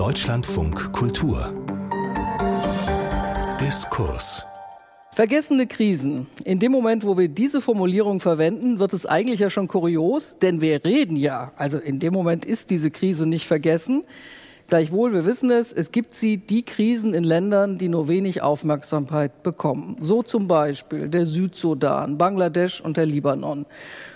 Deutschlandfunk Kultur Diskurs Vergessene Krisen. In dem Moment, wo wir diese Formulierung verwenden, wird es eigentlich ja schon kurios, denn wir reden ja. Also in dem Moment ist diese Krise nicht vergessen. Gleichwohl, wir wissen es, es gibt sie, die Krisen in Ländern, die nur wenig Aufmerksamkeit bekommen. So zum Beispiel der Südsudan, Bangladesch und der Libanon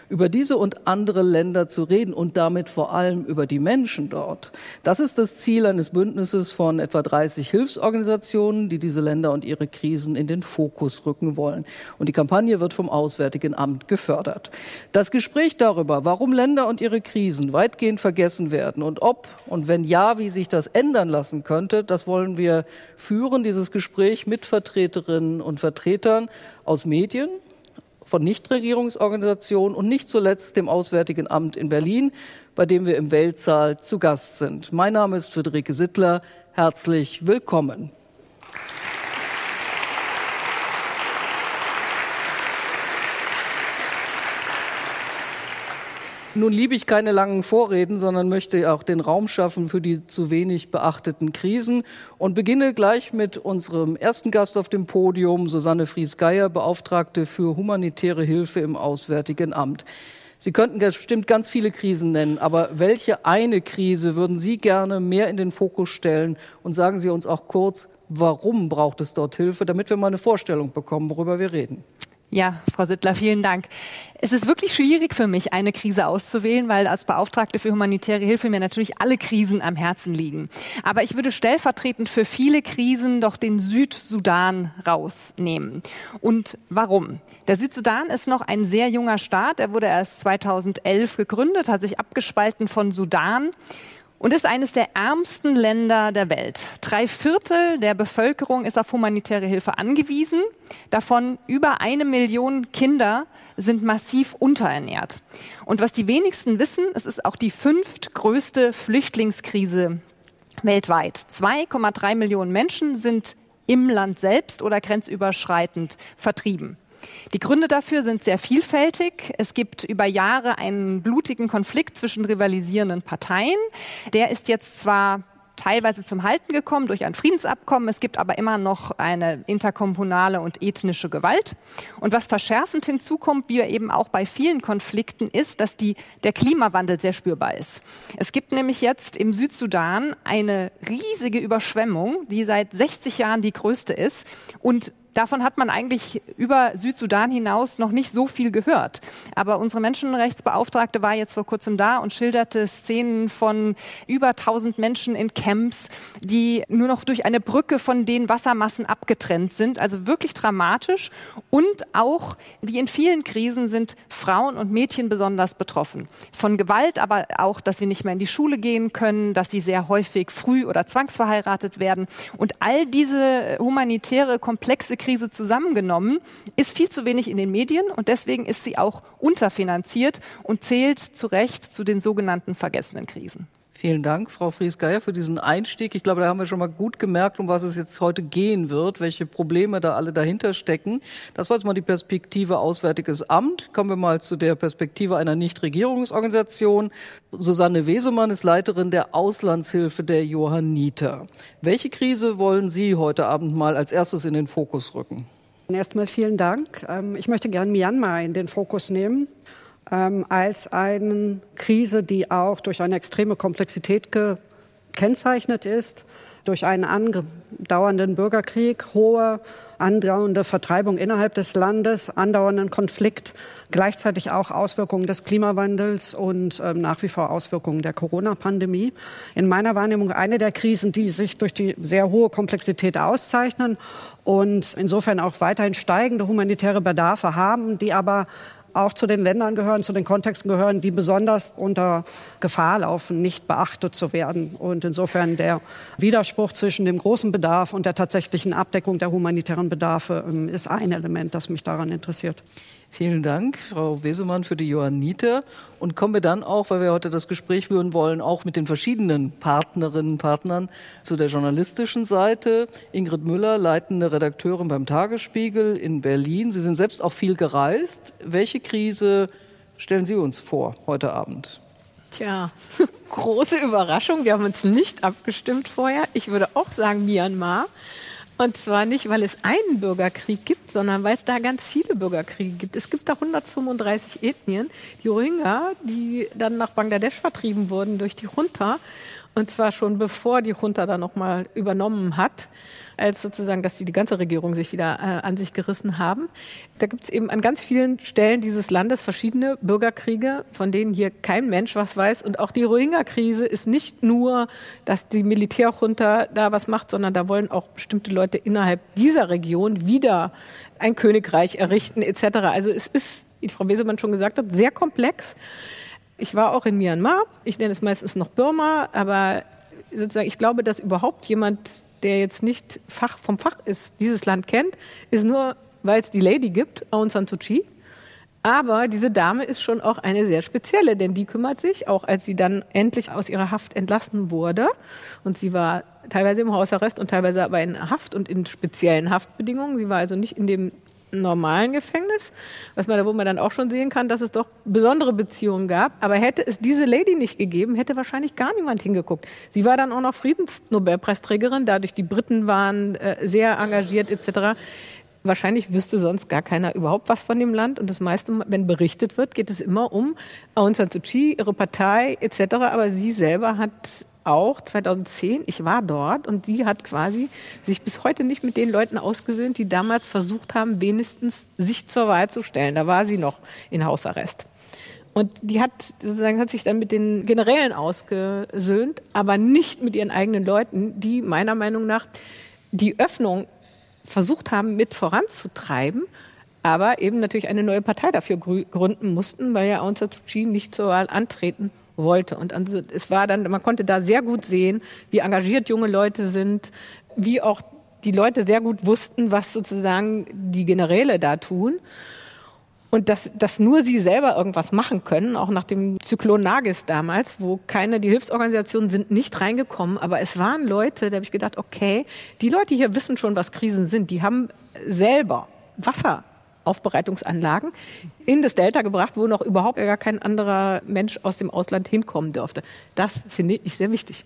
über diese und andere Länder zu reden und damit vor allem über die Menschen dort. Das ist das Ziel eines Bündnisses von etwa 30 Hilfsorganisationen, die diese Länder und ihre Krisen in den Fokus rücken wollen. Und die Kampagne wird vom Auswärtigen Amt gefördert. Das Gespräch darüber, warum Länder und ihre Krisen weitgehend vergessen werden und ob und wenn ja, wie sich das ändern lassen könnte, das wollen wir führen, dieses Gespräch mit Vertreterinnen und Vertretern aus Medien, von Nichtregierungsorganisationen und nicht zuletzt dem Auswärtigen Amt in Berlin, bei dem wir im Weltsaal zu Gast sind. Mein Name ist Friederike Sittler. Herzlich willkommen. Nun liebe ich keine langen Vorreden, sondern möchte auch den Raum schaffen für die zu wenig beachteten Krisen und beginne gleich mit unserem ersten Gast auf dem Podium, Susanne Fries-Geier, Beauftragte für humanitäre Hilfe im Auswärtigen Amt. Sie könnten bestimmt ganz viele Krisen nennen, aber welche eine Krise würden Sie gerne mehr in den Fokus stellen? Und sagen Sie uns auch kurz, warum braucht es dort Hilfe, damit wir mal eine Vorstellung bekommen, worüber wir reden. Ja, Frau Sittler, vielen Dank. Es ist wirklich schwierig für mich, eine Krise auszuwählen, weil als Beauftragte für humanitäre Hilfe mir natürlich alle Krisen am Herzen liegen. Aber ich würde stellvertretend für viele Krisen doch den Südsudan rausnehmen. Und warum? Der Südsudan ist noch ein sehr junger Staat. Er wurde erst 2011 gegründet, hat sich abgespalten von Sudan und ist eines der ärmsten Länder der Welt. Drei Viertel der Bevölkerung ist auf humanitäre Hilfe angewiesen. Davon über eine Million Kinder sind massiv unterernährt. Und was die wenigsten wissen, es ist auch die fünftgrößte Flüchtlingskrise weltweit. 2,3 Millionen Menschen sind im Land selbst oder grenzüberschreitend vertrieben. Die Gründe dafür sind sehr vielfältig. Es gibt über Jahre einen blutigen Konflikt zwischen rivalisierenden Parteien. Der ist jetzt zwar teilweise zum Halten gekommen durch ein Friedensabkommen. Es gibt aber immer noch eine interkommunale und ethnische Gewalt. Und was verschärfend hinzukommt, wie eben auch bei vielen Konflikten, ist, dass die, der Klimawandel sehr spürbar ist. Es gibt nämlich jetzt im Südsudan eine riesige Überschwemmung, die seit 60 Jahren die größte ist und davon hat man eigentlich über Südsudan hinaus noch nicht so viel gehört. Aber unsere Menschenrechtsbeauftragte war jetzt vor kurzem da und schilderte Szenen von über 1000 Menschen in Camps, die nur noch durch eine Brücke von den Wassermassen abgetrennt sind. Also wirklich dramatisch. Und auch, wie in vielen Krisen, sind Frauen und Mädchen besonders betroffen. Von Gewalt, aber auch, dass sie nicht mehr in die Schule gehen können, dass sie sehr häufig früh oder zwangsverheiratet werden. Und all diese humanitäre, komplexe Krise zusammengenommen, ist viel zu wenig in den Medien und deswegen ist sie auch unterfinanziert und zählt zu Recht zu den sogenannten vergessenen Krisen. Vielen Dank, Frau Fries-Geier, für diesen Einstieg. Ich glaube, da haben wir schon mal gut gemerkt, um was es jetzt heute gehen wird, welche Probleme da alle dahinter stecken. Das war jetzt mal die Perspektive Auswärtiges Amt. Kommen wir mal zu der Perspektive einer Nichtregierungsorganisation. Susanne Wesemann ist Leiterin der Auslandshilfe der Johanniter. Welche Krise wollen Sie heute Abend mal als erstes in den Fokus rücken? Erstmal vielen Dank. Ähm, ich möchte gern Myanmar in den Fokus nehmen ähm, als eine Krise, die auch durch eine extreme Komplexität gekennzeichnet ist, durch einen andauernden Bürgerkrieg, hohe andauernde Vertreibung innerhalb des Landes, andauernden Konflikt, gleichzeitig auch Auswirkungen des Klimawandels und ähm, nach wie vor Auswirkungen der Corona-Pandemie. In meiner Wahrnehmung eine der Krisen, die sich durch die sehr hohe Komplexität auszeichnen und insofern auch weiterhin steigende humanitäre Bedarfe haben, die aber auch zu den Ländern gehören, zu den Kontexten gehören, die besonders unter Gefahr laufen, nicht beachtet zu werden. Und insofern der Widerspruch zwischen dem großen Bedarf und der tatsächlichen Abdeckung der humanitären Bedarfe ähm, ist ein Element, das mich daran interessiert. Vielen Dank, Frau Wesemann, für die Johanniter. Und kommen wir dann auch, weil wir heute das Gespräch führen wollen, auch mit den verschiedenen Partnerinnen und Partnern zu der journalistischen Seite. Ingrid Müller, leitende Redakteurin beim Tagesspiegel in Berlin. Sie sind selbst auch viel gereist. Welche Krise stellen Sie uns vor heute Abend? Tja, große Überraschung. Wir haben uns nicht abgestimmt vorher. Ich würde auch sagen Myanmar. Und zwar nicht, weil es einen Bürgerkrieg gibt, sondern weil es da ganz viele Bürgerkriege gibt. Es gibt da 135 Ethnien. Die Rohingya, die dann nach Bangladesch vertrieben wurden durch die Junta. Und zwar schon bevor die Junta da nochmal übernommen hat als sozusagen, dass die, die ganze Regierung sich wieder äh, an sich gerissen haben. Da gibt es eben an ganz vielen Stellen dieses Landes verschiedene Bürgerkriege, von denen hier kein Mensch was weiß. Und auch die Rohingya-Krise ist nicht nur, dass die Militärjunta da was macht, sondern da wollen auch bestimmte Leute innerhalb dieser Region wieder ein Königreich errichten etc. Also es ist, wie Frau Wesemann schon gesagt hat, sehr komplex. Ich war auch in Myanmar. Ich nenne es meistens noch Burma, aber sozusagen, ich glaube, dass überhaupt jemand der jetzt nicht Fach vom Fach ist, dieses Land kennt, ist nur, weil es die Lady gibt, Aung San Suu Kyi. Aber diese Dame ist schon auch eine sehr spezielle, denn die kümmert sich, auch als sie dann endlich aus ihrer Haft entlassen wurde, und sie war teilweise im Hausarrest und teilweise aber in Haft und in speziellen Haftbedingungen. Sie war also nicht in dem normalen Gefängnis, was man, wo man dann auch schon sehen kann, dass es doch besondere Beziehungen gab. Aber hätte es diese Lady nicht gegeben, hätte wahrscheinlich gar niemand hingeguckt. Sie war dann auch noch Friedensnobelpreisträgerin, dadurch die Briten waren äh, sehr engagiert etc. Wahrscheinlich wüsste sonst gar keiner überhaupt was von dem Land. Und das meiste, wenn berichtet wird, geht es immer um Aung San Suu Kyi, ihre Partei etc. Aber sie selber hat auch 2010, ich war dort und sie hat quasi sich bis heute nicht mit den Leuten ausgesöhnt, die damals versucht haben, wenigstens sich zur Wahl zu stellen. Da war sie noch in Hausarrest. Und die hat sozusagen hat sich dann mit den Generälen ausgesöhnt, aber nicht mit ihren eigenen Leuten, die meiner Meinung nach die Öffnung versucht haben, mit voranzutreiben, aber eben natürlich eine neue Partei dafür gründen mussten, weil ja Aung San Suu Kyi nicht zur Wahl antreten wollte. Und also es war dann, man konnte da sehr gut sehen, wie engagiert junge Leute sind, wie auch die Leute sehr gut wussten, was sozusagen die Generäle da tun. Und dass, dass nur sie selber irgendwas machen können, auch nach dem Zyklon Nagis damals, wo keine, die Hilfsorganisationen sind nicht reingekommen, aber es waren Leute, da habe ich gedacht, okay, die Leute hier wissen schon, was Krisen sind, die haben selber Wasser Aufbereitungsanlagen in das Delta gebracht, wo noch überhaupt gar kein anderer Mensch aus dem Ausland hinkommen dürfte. Das finde ich sehr wichtig.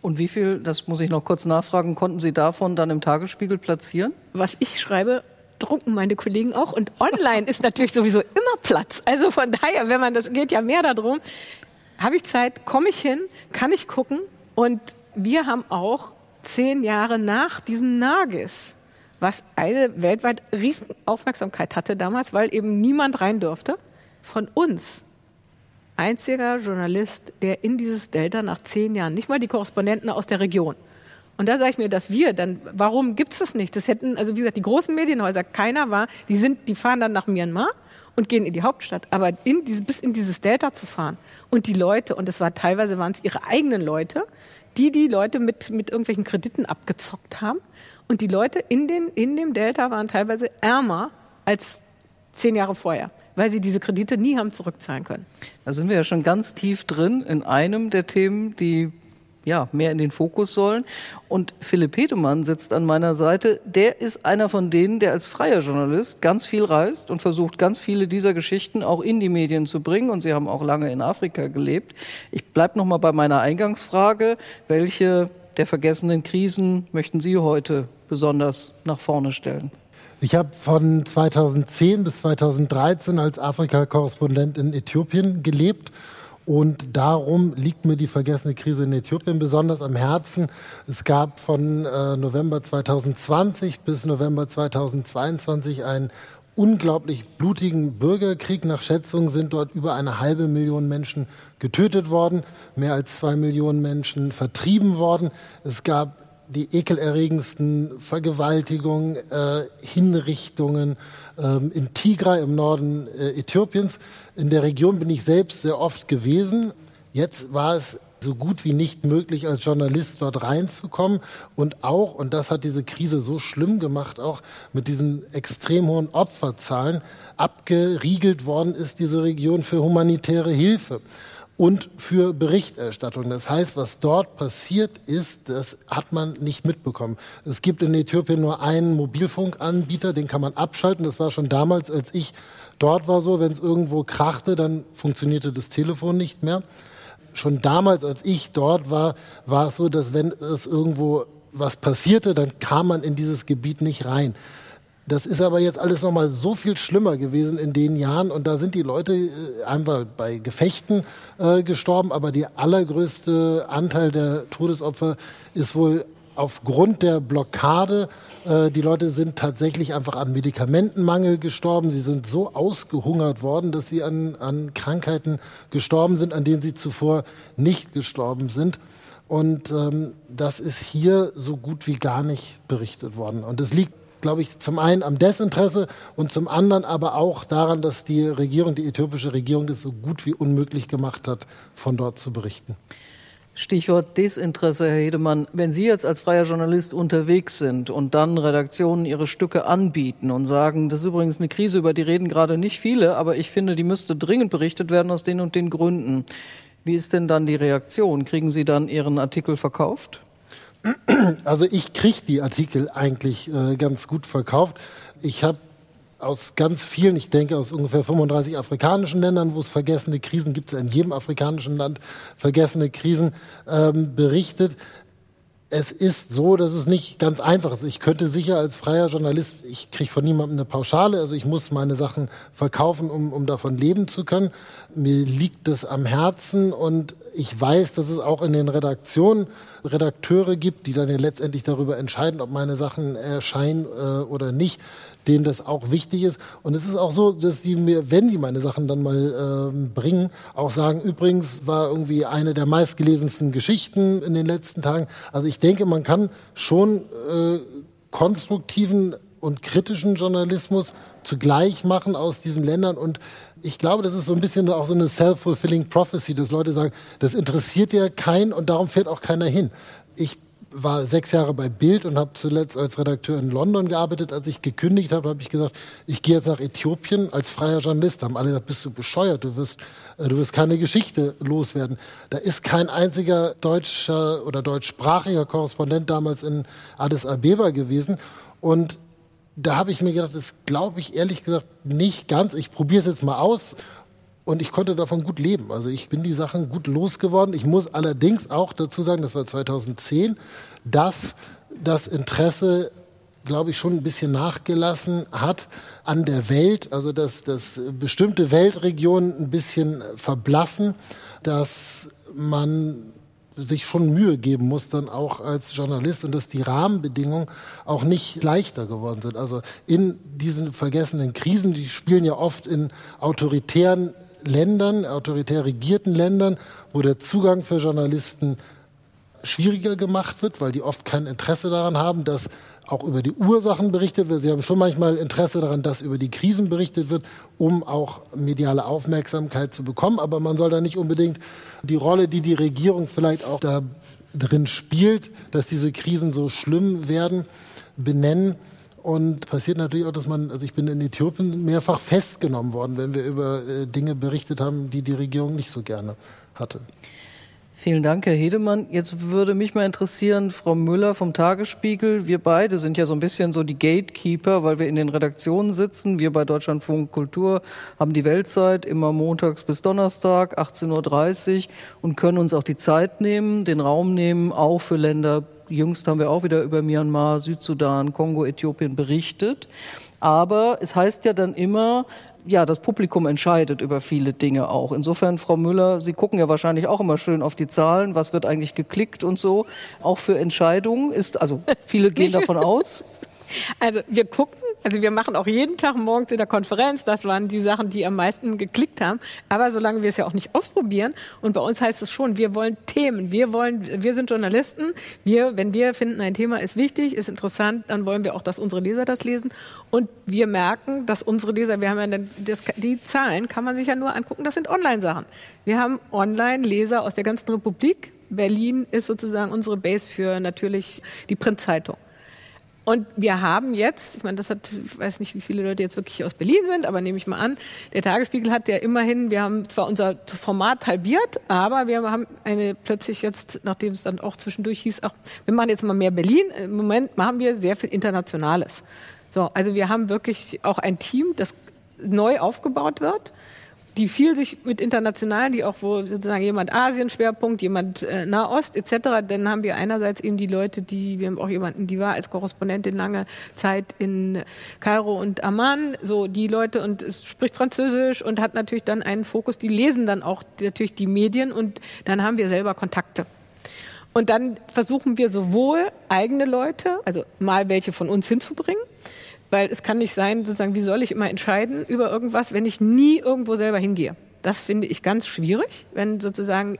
Und wie viel, das muss ich noch kurz nachfragen, konnten Sie davon dann im Tagesspiegel platzieren? Was ich schreibe, drucken meine Kollegen auch. Und online ist natürlich sowieso immer Platz. Also von daher, wenn man das geht ja mehr darum, habe ich Zeit, komme ich hin, kann ich gucken. Und wir haben auch zehn Jahre nach diesem Nagis was eine weltweit Riesenaufmerksamkeit hatte damals, weil eben niemand rein durfte. Von uns einziger Journalist, der in dieses Delta nach zehn Jahren, nicht mal die Korrespondenten aus der Region. Und da sage ich mir, dass wir dann, warum gibt es das nicht? Das hätten, also wie gesagt, die großen Medienhäuser, keiner war, die sind, die fahren dann nach Myanmar und gehen in die Hauptstadt. Aber in diese, bis in dieses Delta zu fahren und die Leute, und es war teilweise waren es ihre eigenen Leute, die die Leute mit, mit irgendwelchen Krediten abgezockt haben und die Leute in, den, in dem Delta waren teilweise ärmer als zehn Jahre vorher, weil sie diese Kredite nie haben zurückzahlen können. Da sind wir ja schon ganz tief drin in einem der Themen, die ja, mehr in den Fokus sollen. Und Philipp Petemann sitzt an meiner Seite. Der ist einer von denen, der als freier Journalist ganz viel reist und versucht, ganz viele dieser Geschichten auch in die Medien zu bringen. Und Sie haben auch lange in Afrika gelebt. Ich bleibe noch mal bei meiner Eingangsfrage. Welche der vergessenen Krisen möchten Sie heute besonders nach vorne stellen? Ich habe von 2010 bis 2013 als Afrika-Korrespondent in Äthiopien gelebt. Und darum liegt mir die vergessene Krise in Äthiopien besonders am Herzen. Es gab von äh, November 2020 bis November 2022 einen unglaublich blutigen Bürgerkrieg. Nach Schätzungen sind dort über eine halbe Million Menschen getötet worden, mehr als zwei Millionen Menschen vertrieben worden. Es gab die ekelerregendsten Vergewaltigungen, äh, Hinrichtungen ähm, in Tigray im Norden äh, Äthiopiens. In der Region bin ich selbst sehr oft gewesen. Jetzt war es so gut wie nicht möglich, als Journalist dort reinzukommen. Und auch, und das hat diese Krise so schlimm gemacht, auch mit diesen extrem hohen Opferzahlen, abgeriegelt worden ist diese Region für humanitäre Hilfe und für Berichterstattung. Das heißt, was dort passiert ist, das hat man nicht mitbekommen. Es gibt in Äthiopien nur einen Mobilfunkanbieter, den kann man abschalten. Das war schon damals, als ich dort war so, wenn es irgendwo krachte, dann funktionierte das Telefon nicht mehr. schon damals, als ich dort war, war es so, dass wenn es irgendwo was passierte, dann kam man in dieses Gebiet nicht rein. Das ist aber jetzt alles nochmal so viel schlimmer gewesen in den Jahren und da sind die Leute äh, einfach bei Gefechten äh, gestorben, aber der allergrößte Anteil der Todesopfer ist wohl aufgrund der Blockade. Äh, die Leute sind tatsächlich einfach an Medikamentenmangel gestorben. Sie sind so ausgehungert worden, dass sie an, an Krankheiten gestorben sind, an denen sie zuvor nicht gestorben sind. Und ähm, das ist hier so gut wie gar nicht berichtet worden. Und es liegt glaube ich, zum einen am Desinteresse und zum anderen aber auch daran, dass die Regierung, die äthiopische Regierung, das so gut wie unmöglich gemacht hat, von dort zu berichten. Stichwort Desinteresse, Herr Hedemann. Wenn Sie jetzt als freier Journalist unterwegs sind und dann Redaktionen ihre Stücke anbieten und sagen, das ist übrigens eine Krise, über die reden gerade nicht viele, aber ich finde, die müsste dringend berichtet werden aus den und den Gründen. Wie ist denn dann die Reaktion? Kriegen Sie dann Ihren Artikel verkauft? Also ich kriege die Artikel eigentlich äh, ganz gut verkauft. Ich habe aus ganz vielen, ich denke aus ungefähr 35 afrikanischen Ländern, wo es vergessene Krisen gibt, in jedem afrikanischen Land vergessene Krisen ähm, berichtet es ist so, dass es nicht ganz einfach ist. Ich könnte sicher als freier Journalist, ich kriege von niemandem eine Pauschale, also ich muss meine Sachen verkaufen, um, um davon leben zu können. Mir liegt das am Herzen und ich weiß, dass es auch in den Redaktionen Redakteure gibt, die dann ja letztendlich darüber entscheiden, ob meine Sachen erscheinen äh, oder nicht denen das auch wichtig ist. Und es ist auch so, dass die mir, wenn die meine Sachen dann mal äh, bringen, auch sagen, übrigens war irgendwie eine der meistgelesensten Geschichten in den letzten Tagen. Also ich denke, man kann schon äh, konstruktiven und kritischen Journalismus zugleich machen aus diesen Ländern. Und ich glaube, das ist so ein bisschen auch so eine self-fulfilling prophecy, dass Leute sagen, das interessiert ja keinen und darum fährt auch keiner hin. Ich war sechs Jahre bei Bild und habe zuletzt als Redakteur in London gearbeitet. Als ich gekündigt habe, habe ich gesagt, ich gehe jetzt nach Äthiopien als freier Journalist. Da haben alle gesagt, bist du bescheuert, du wirst, äh, du wirst keine Geschichte loswerden. Da ist kein einziger deutscher oder deutschsprachiger Korrespondent damals in Addis Abeba gewesen. Und da habe ich mir gedacht, das glaube ich ehrlich gesagt nicht ganz. Ich probiere es jetzt mal aus und ich konnte davon gut leben. Also ich bin die Sachen gut losgeworden. Ich muss allerdings auch dazu sagen, das war 2010, dass das Interesse glaube ich, schon ein bisschen nachgelassen hat an der Welt, also dass, dass bestimmte Weltregionen ein bisschen verblassen, dass man sich schon Mühe geben muss, dann auch als Journalist und dass die Rahmenbedingungen auch nicht leichter geworden sind. Also in diesen vergessenen Krisen, die spielen ja oft in autoritären Ländern, autoritär regierten Ländern, wo der Zugang für Journalisten schwieriger gemacht wird, weil die oft kein Interesse daran haben, dass auch über die Ursachen berichtet wird. Sie haben schon manchmal Interesse daran, dass über die Krisen berichtet wird, um auch mediale Aufmerksamkeit zu bekommen. Aber man soll da nicht unbedingt die Rolle, die die Regierung vielleicht auch da drin spielt, dass diese Krisen so schlimm werden, benennen. Und passiert natürlich auch, dass man, also ich bin in Äthiopien mehrfach festgenommen worden, wenn wir über äh, Dinge berichtet haben, die die Regierung nicht so gerne hatte. Vielen Dank, Herr Hedemann. Jetzt würde mich mal interessieren, Frau Müller vom Tagesspiegel. Wir beide sind ja so ein bisschen so die Gatekeeper, weil wir in den Redaktionen sitzen. Wir bei Deutschlandfunk Kultur haben die Weltzeit immer montags bis Donnerstag, 18.30 Uhr und können uns auch die Zeit nehmen, den Raum nehmen, auch für Länder Jüngst haben wir auch wieder über Myanmar, Südsudan, Kongo, Äthiopien berichtet. Aber es heißt ja dann immer, ja, das Publikum entscheidet über viele Dinge auch. Insofern, Frau Müller, Sie gucken ja wahrscheinlich auch immer schön auf die Zahlen, was wird eigentlich geklickt und so. Auch für Entscheidungen ist, also viele gehen davon aus. Also wir gucken also wir machen auch jeden Tag morgens in der Konferenz, das waren die Sachen, die am meisten geklickt haben. Aber solange wir es ja auch nicht ausprobieren, und bei uns heißt es schon, wir wollen Themen, wir wollen, wir sind Journalisten, wir, wenn wir finden, ein Thema ist wichtig, ist interessant, dann wollen wir auch, dass unsere Leser das lesen. Und wir merken, dass unsere Leser, wir haben ja das, die Zahlen kann man sich ja nur angucken, das sind Online-Sachen. Wir haben Online-Leser aus der ganzen Republik. Berlin ist sozusagen unsere Base für natürlich die Printzeitung. Und wir haben jetzt, ich meine, das hat, ich weiß nicht, wie viele Leute jetzt wirklich aus Berlin sind, aber nehme ich mal an, der Tagesspiegel hat ja immerhin, wir haben zwar unser Format halbiert, aber wir haben eine plötzlich jetzt, nachdem es dann auch zwischendurch hieß, ach, wir machen jetzt mal mehr Berlin, im Moment machen wir sehr viel Internationales. So, also wir haben wirklich auch ein Team, das neu aufgebaut wird die viel sich mit internationalen, die auch wo sozusagen jemand Asien Schwerpunkt, jemand äh, Nahost etc. Dann haben wir einerseits eben die Leute, die wir haben auch jemanden, die war als Korrespondentin lange Zeit in Kairo und Amman, so die Leute und spricht Französisch und hat natürlich dann einen Fokus. Die lesen dann auch natürlich die Medien und dann haben wir selber Kontakte. Und dann versuchen wir sowohl eigene Leute, also mal welche von uns hinzubringen, weil es kann nicht sein, sozusagen, wie soll ich immer entscheiden über irgendwas, wenn ich nie irgendwo selber hingehe. Das finde ich ganz schwierig, wenn sozusagen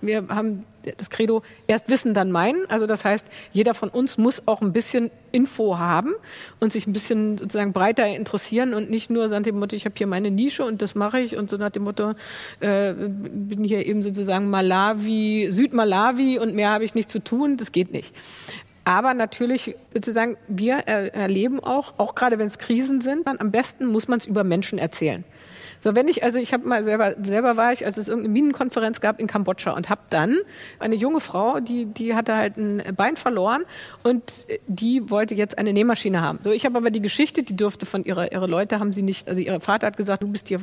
wir haben das Credo erst wissen, dann meinen. Also das heißt, jeder von uns muss auch ein bisschen Info haben und sich ein bisschen sozusagen breiter interessieren und nicht nur nach dem Motto, ich habe hier meine Nische und das mache ich und so nach dem Motto, äh, bin hier eben sozusagen Malawi, Südmalawi und mehr habe ich nicht zu tun. Das geht nicht. Aber natürlich, sozusagen, wir erleben auch, auch gerade wenn es Krisen sind, am besten muss man es über Menschen erzählen. So, wenn ich, also ich habe mal selber, selber war ich, als es irgendeine Minenkonferenz gab in Kambodscha und habe dann eine junge Frau, die, die hatte halt ein Bein verloren und die wollte jetzt eine Nähmaschine haben. So, ich habe aber die Geschichte, die durfte von ihrer, ihre Leute haben sie nicht, also ihr Vater hat gesagt, du bist hier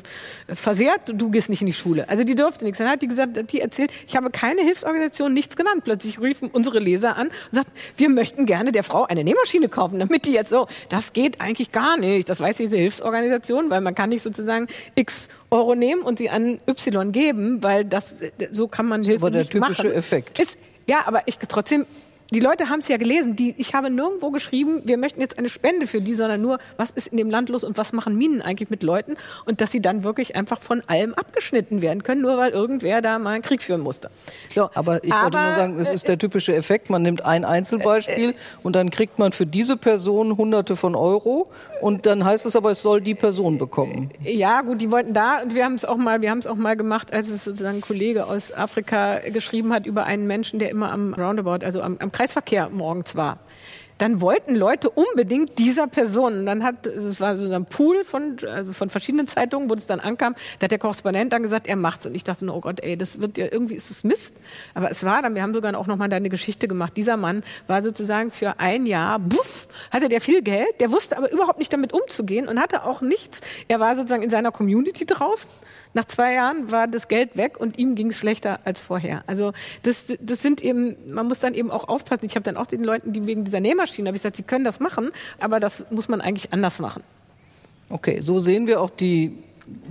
versehrt, du gehst nicht in die Schule. Also die durfte nichts. Dann hat die gesagt, die erzählt, ich habe keine Hilfsorganisation, nichts genannt. Plötzlich riefen unsere Leser an und sagten, wir möchten gerne der Frau eine Nähmaschine kaufen, damit die jetzt so, das geht eigentlich gar nicht. Das weiß diese Hilfsorganisation, weil man kann nicht sozusagen X Euro nehmen und sie an Y geben, weil das so kann man Hilfe aber der nicht typische machen. Effekt. Ist, ja, aber ich trotzdem die Leute haben es ja gelesen. Die, ich habe nirgendwo geschrieben, wir möchten jetzt eine Spende für die, sondern nur, was ist in dem Land los und was machen Minen eigentlich mit Leuten und dass sie dann wirklich einfach von allem abgeschnitten werden können, nur weil irgendwer da mal einen Krieg führen musste. So, aber ich wollte nur sagen, es ist der typische Effekt. Man nimmt ein Einzelbeispiel und dann kriegt man für diese Person Hunderte von Euro und dann heißt es aber, es soll die Person bekommen. Ja, gut, die wollten da und wir haben es auch mal, wir haben es auch mal gemacht, als es sozusagen ein Kollege aus Afrika geschrieben hat über einen Menschen, der immer am Roundabout, also am, am Kreisverkehr morgens war. Dann wollten Leute unbedingt dieser Person. Und dann hat, es war so ein Pool von, also von verschiedenen Zeitungen, wo es dann ankam, da hat der Korrespondent dann gesagt, er macht's. Und ich dachte, oh Gott, ey, das wird ja, irgendwie ist es Mist. Aber es war dann, wir haben sogar auch nochmal eine Geschichte gemacht. Dieser Mann war sozusagen für ein Jahr, buff, hatte der viel Geld, der wusste aber überhaupt nicht damit umzugehen und hatte auch nichts. Er war sozusagen in seiner Community draußen nach zwei Jahren war das Geld weg und ihm ging es schlechter als vorher. Also das, das sind eben, man muss dann eben auch aufpassen. Ich habe dann auch den Leuten, die wegen dieser Nähmaschine, habe ich gesagt, sie können das machen, aber das muss man eigentlich anders machen. Okay, so sehen wir auch die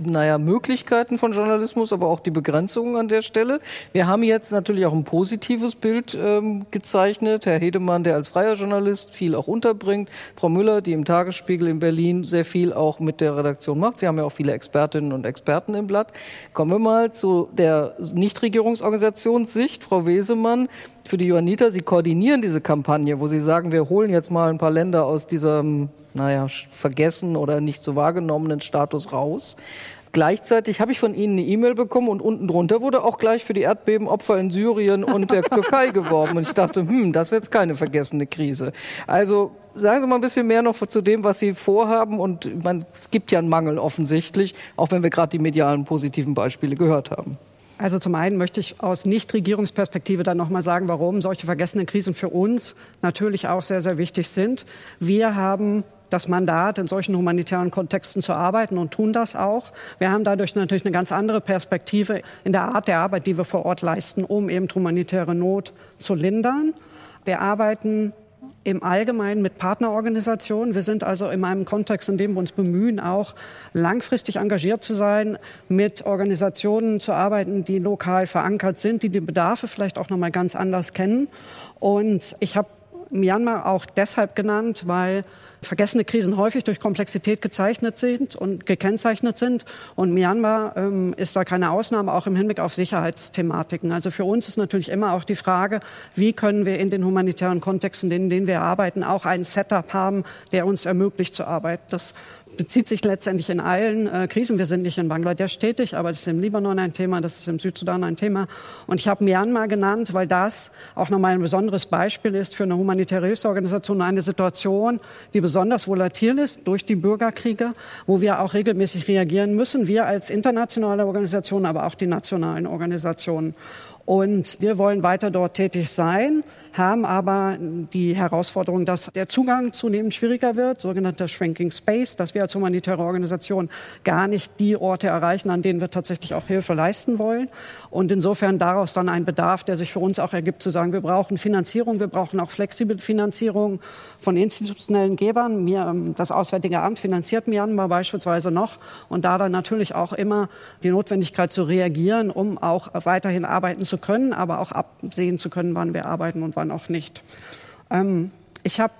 naja, Möglichkeiten von Journalismus, aber auch die Begrenzungen an der Stelle. Wir haben jetzt natürlich auch ein positives Bild ähm, gezeichnet. Herr Hedemann, der als freier Journalist viel auch unterbringt. Frau Müller, die im Tagesspiegel in Berlin sehr viel auch mit der Redaktion macht. Sie haben ja auch viele Expertinnen und Experten im Blatt. Kommen wir mal zu der Nichtregierungsorganisationssicht. Frau Wesemann, für die Johanniter, Sie koordinieren diese Kampagne, wo Sie sagen, wir holen jetzt mal ein paar Länder aus diesem, naja, vergessen oder nicht so wahrgenommenen Status raus. Gleichzeitig habe ich von Ihnen eine E-Mail bekommen und unten drunter wurde auch gleich für die Erdbebenopfer in Syrien und der Türkei geworben. Und ich dachte, hm, das ist jetzt keine vergessene Krise. Also sagen Sie mal ein bisschen mehr noch zu dem, was Sie vorhaben. Und man, es gibt ja einen Mangel offensichtlich, auch wenn wir gerade die medialen positiven Beispiele gehört haben. Also zum einen möchte ich aus Nichtregierungsperspektive dann noch mal sagen, warum solche vergessenen Krisen für uns natürlich auch sehr, sehr wichtig sind. Wir haben das Mandat, in solchen humanitären Kontexten zu arbeiten und tun das auch. Wir haben dadurch natürlich eine ganz andere Perspektive in der Art der Arbeit, die wir vor Ort leisten, um eben humanitäre Not zu lindern. Wir arbeiten im Allgemeinen mit Partnerorganisationen. Wir sind also in einem Kontext, in dem wir uns bemühen, auch langfristig engagiert zu sein, mit Organisationen zu arbeiten, die lokal verankert sind, die die Bedarfe vielleicht auch noch mal ganz anders kennen. Und ich habe Myanmar auch deshalb genannt, weil vergessene Krisen häufig durch Komplexität gezeichnet sind und gekennzeichnet sind. Und Myanmar ähm, ist da keine Ausnahme, auch im Hinblick auf Sicherheitsthematiken. Also für uns ist natürlich immer auch die Frage, wie können wir in den humanitären Kontexten, in denen wir arbeiten, auch ein Setup haben, der uns ermöglicht zu arbeiten. Das bezieht sich letztendlich in allen äh, Krisen. Wir sind nicht in Bangladesch tätig, aber das ist im Libanon ein Thema, das ist im Südsudan ein Thema. Und ich habe Myanmar genannt, weil das auch nochmal ein besonderes Beispiel ist für eine humanitäre Hilfsorganisation, eine Situation, die besonders volatil ist durch die Bürgerkriege, wo wir auch regelmäßig reagieren müssen, wir als internationale Organisation, aber auch die nationalen Organisationen. Und wir wollen weiter dort tätig sein, haben aber die Herausforderung, dass der Zugang zunehmend schwieriger wird, sogenannter Shrinking Space, dass wir als humanitäre Organisation gar nicht die Orte erreichen, an denen wir tatsächlich auch Hilfe leisten wollen. Und insofern daraus dann ein Bedarf, der sich für uns auch ergibt, zu sagen, wir brauchen Finanzierung, wir brauchen auch flexible Finanzierung von institutionellen Gebern. Mir, ähm, das Auswärtige Amt finanziert Myanmar beispielsweise noch und da dann natürlich auch immer die Notwendigkeit zu reagieren, um auch weiterhin arbeiten zu können, aber auch absehen zu können, wann wir arbeiten und wann auch nicht. Ähm, ich habe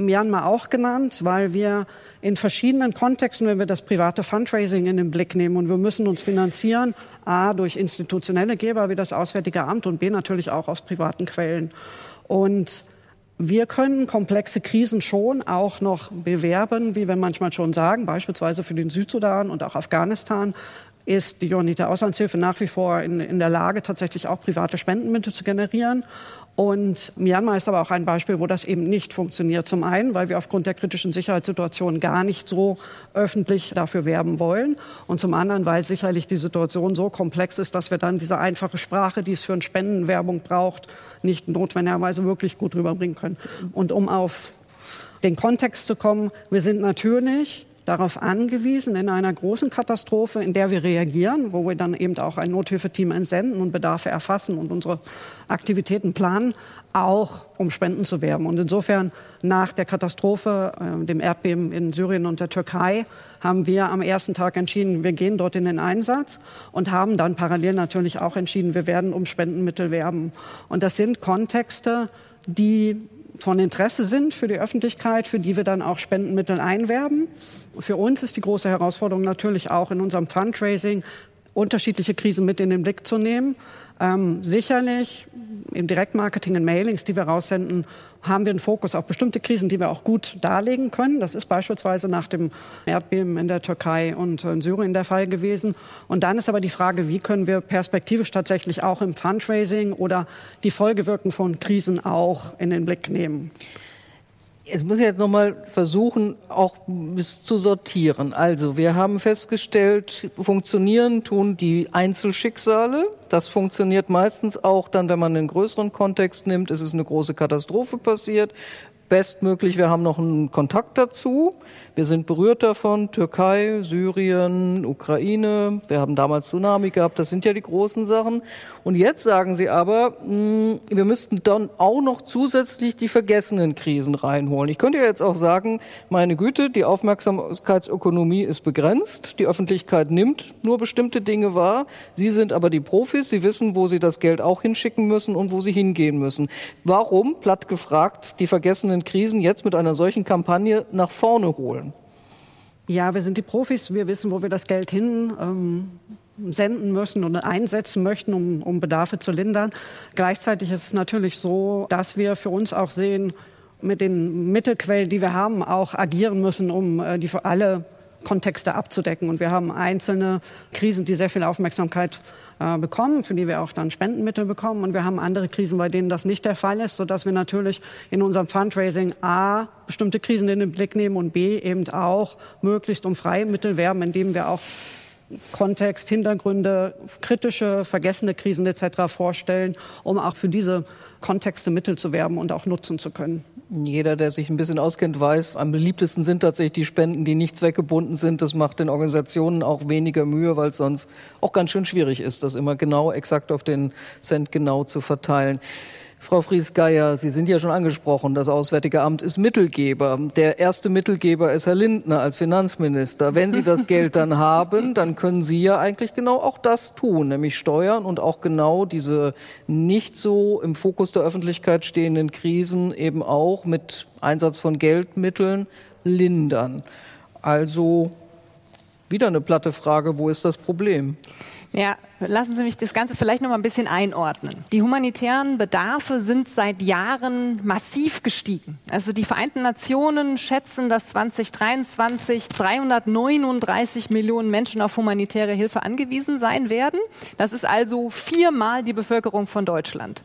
Myanmar auch genannt, weil wir in verschiedenen Kontexten, wenn wir das private Fundraising in den Blick nehmen und wir müssen uns finanzieren, a durch institutionelle Geber wie das Auswärtige Amt und b natürlich auch aus privaten Quellen. Und wir können komplexe Krisen schon auch noch bewerben, wie wir manchmal schon sagen, beispielsweise für den Südsudan und auch Afghanistan ist die Johanniter Auslandshilfe nach wie vor in, in der Lage, tatsächlich auch private Spendenmittel zu generieren. Und Myanmar ist aber auch ein Beispiel, wo das eben nicht funktioniert. Zum einen, weil wir aufgrund der kritischen Sicherheitssituation gar nicht so öffentlich dafür werben wollen. Und zum anderen, weil sicherlich die Situation so komplex ist, dass wir dann diese einfache Sprache, die es für eine Spendenwerbung braucht, nicht notwendigerweise wirklich gut rüberbringen können. Und um auf den Kontext zu kommen, wir sind natürlich darauf angewiesen, in einer großen Katastrophe, in der wir reagieren, wo wir dann eben auch ein Nothilfeteam entsenden und Bedarfe erfassen und unsere Aktivitäten planen, auch um Spenden zu werben. Und insofern nach der Katastrophe, äh, dem Erdbeben in Syrien und der Türkei, haben wir am ersten Tag entschieden, wir gehen dort in den Einsatz und haben dann parallel natürlich auch entschieden, wir werden um Spendenmittel werben. Und das sind Kontexte, die von Interesse sind für die Öffentlichkeit, für die wir dann auch Spendenmittel einwerben. Für uns ist die große Herausforderung natürlich auch in unserem Fundraising unterschiedliche Krisen mit in den Blick zu nehmen. Ähm, sicherlich im Direktmarketing, in Mailings, die wir raussenden, haben wir einen Fokus auf bestimmte Krisen, die wir auch gut darlegen können. Das ist beispielsweise nach dem Erdbeben in der Türkei und in Syrien der Fall gewesen. Und dann ist aber die Frage, wie können wir perspektivisch tatsächlich auch im Fundraising oder die Folgewirkungen von Krisen auch in den Blick nehmen. Jetzt muss ich jetzt nochmal versuchen, auch es zu sortieren. Also, wir haben festgestellt, funktionieren tun die Einzelschicksale. Das funktioniert meistens auch dann, wenn man einen größeren Kontext nimmt. Es ist eine große Katastrophe passiert bestmöglich. Wir haben noch einen Kontakt dazu. Wir sind berührt davon. Türkei, Syrien, Ukraine. Wir haben damals Tsunami gehabt. Das sind ja die großen Sachen. Und jetzt sagen Sie aber, mh, hm, wir müssten dann auch noch zusätzlich die vergessenen Krisen reinholen. Ich könnte ja jetzt auch sagen, meine Güte, die Aufmerksamkeitsökonomie ist begrenzt. Die Öffentlichkeit nimmt nur bestimmte Dinge wahr. Sie sind aber die Profis. Sie wissen, wo Sie das Geld auch hinschicken müssen und wo Sie hingehen müssen. Warum, platt gefragt, die vergessenen vergangenen Krisen jetzt mit einer solchen Kampagne nach vorne holen? Ja, wir sind die Profis. Wir wissen, wo wir das Geld hin ähm, senden müssen und einsetzen möchten, um, um Bedarfe zu lindern. Gleichzeitig ist es natürlich so, dass wir für uns auch sehen, mit den Mittelquellen, die wir haben, auch agieren müssen, um äh, die für alle Kontexte abzudecken. Und wir haben einzelne Krisen, die sehr viel Aufmerksamkeit äh, bekommen, für die wir auch dann Spendenmittel bekommen. Und wir haben andere Krisen, bei denen das nicht der Fall ist, sodass wir natürlich in unserem Fundraising A bestimmte Krisen in den Blick nehmen und B eben auch möglichst um freie Mittel werben, indem wir auch Kontext, Hintergründe, kritische, vergessene Krisen etc. vorstellen, um auch für diese Kontexte Mittel zu werben und auch nutzen zu können. Jeder, der sich ein bisschen auskennt, weiß, am beliebtesten sind tatsächlich die Spenden, die nicht zweckgebunden sind. Das macht den Organisationen auch weniger Mühe, weil es sonst auch ganz schön schwierig ist, das immer genau, exakt auf den Cent genau zu verteilen. Frau Fries-Geier, Sie sind ja schon angesprochen, das Auswärtige Amt ist Mittelgeber. Der erste Mittelgeber ist Herr Lindner als Finanzminister. Wenn Sie das Geld dann haben, dann können Sie ja eigentlich genau auch das tun, nämlich steuern und auch genau diese nicht so im Fokus der Öffentlichkeit stehenden Krisen eben auch mit Einsatz von Geldmitteln lindern. Also wieder eine platte Frage, wo ist das Problem? Ja, lassen Sie mich das Ganze vielleicht noch mal ein bisschen einordnen. Die humanitären Bedarfe sind seit Jahren massiv gestiegen. Also die Vereinten Nationen schätzen, dass 2023 339 Millionen Menschen auf humanitäre Hilfe angewiesen sein werden. Das ist also viermal die Bevölkerung von Deutschland.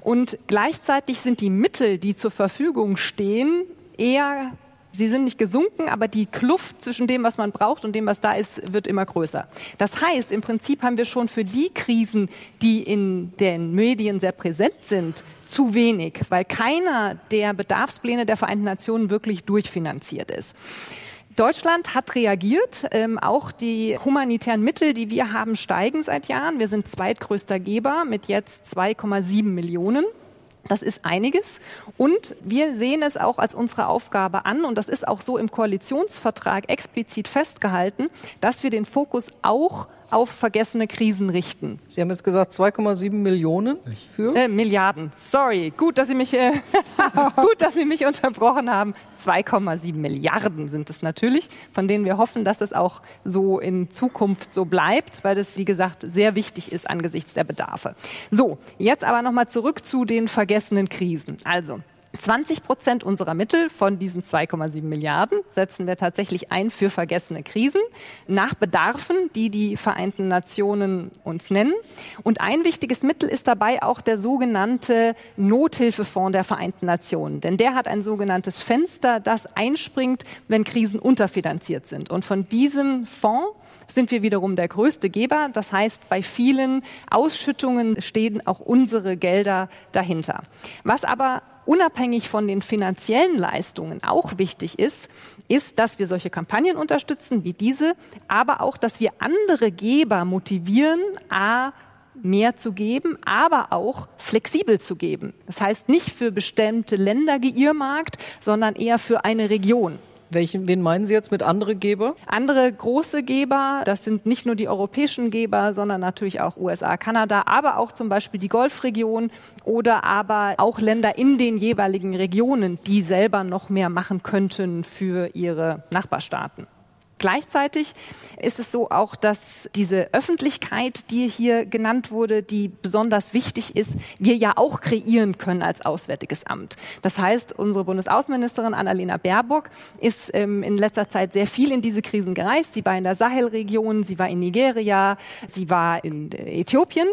Und gleichzeitig sind die Mittel, die zur Verfügung stehen, eher Sie sind nicht gesunken, aber die Kluft zwischen dem, was man braucht und dem, was da ist, wird immer größer. Das heißt, im Prinzip haben wir schon für die Krisen, die in den Medien sehr präsent sind, zu wenig, weil keiner der Bedarfspläne der Vereinten Nationen wirklich durchfinanziert ist. Deutschland hat reagiert. Ähm, auch die humanitären Mittel, die wir haben, steigen seit Jahren. Wir sind zweitgrößter Geber mit jetzt 2,7 Millionen. Das ist einiges. Und wir sehen es auch als unsere Aufgabe an, und das ist auch so im Koalitionsvertrag explizit festgehalten, dass wir den Fokus auch auf vergessene Krisen richten. Sie haben jetzt gesagt 2,7 Millionen für äh, Milliarden. Sorry, gut, dass Sie mich äh, gut, dass Sie mich unterbrochen haben. 2,7 Milliarden sind es natürlich, von denen wir hoffen, dass es auch so in Zukunft so bleibt, weil das wie gesagt sehr wichtig ist angesichts der Bedarfe. So, jetzt aber noch mal zurück zu den vergessenen Krisen. Also 20 Prozent unserer Mittel von diesen 2,7 Milliarden setzen wir tatsächlich ein für vergessene Krisen nach Bedarfen, die die Vereinten Nationen uns nennen. Und ein wichtiges Mittel ist dabei auch der sogenannte Nothilfefonds der Vereinten Nationen. Denn der hat ein sogenanntes Fenster, das einspringt, wenn Krisen unterfinanziert sind. Und von diesem Fonds sind wir wiederum der größte Geber. Das heißt, bei vielen Ausschüttungen stehen auch unsere Gelder dahinter. Was aber unabhängig von den finanziellen Leistungen auch wichtig ist, ist, dass wir solche Kampagnen unterstützen wie diese, aber auch, dass wir andere Geber motivieren, a, mehr zu geben, aber auch flexibel zu geben. Das heißt nicht für bestimmte Länder geirrmarkt, sondern eher für eine Region. Welchen, wen meinen Sie jetzt mit andere Geber? Andere große Geber, das sind nicht nur die europäischen Geber, sondern natürlich auch USA, Kanada, aber auch zum Beispiel die Golfregion oder aber auch Länder in den jeweiligen Regionen, die selber noch mehr machen könnten für ihre Nachbarstaaten. Gleichzeitig ist es so auch, dass diese Öffentlichkeit, die hier genannt wurde, die besonders wichtig ist, wir ja auch kreieren können als Auswärtiges Amt. Das heißt, unsere Bundesaußenministerin Annalena Baerbock ist ähm, in letzter Zeit sehr viel in diese Krisen gereist. Sie war in der Sahelregion, sie war in Nigeria, sie war in Äthiopien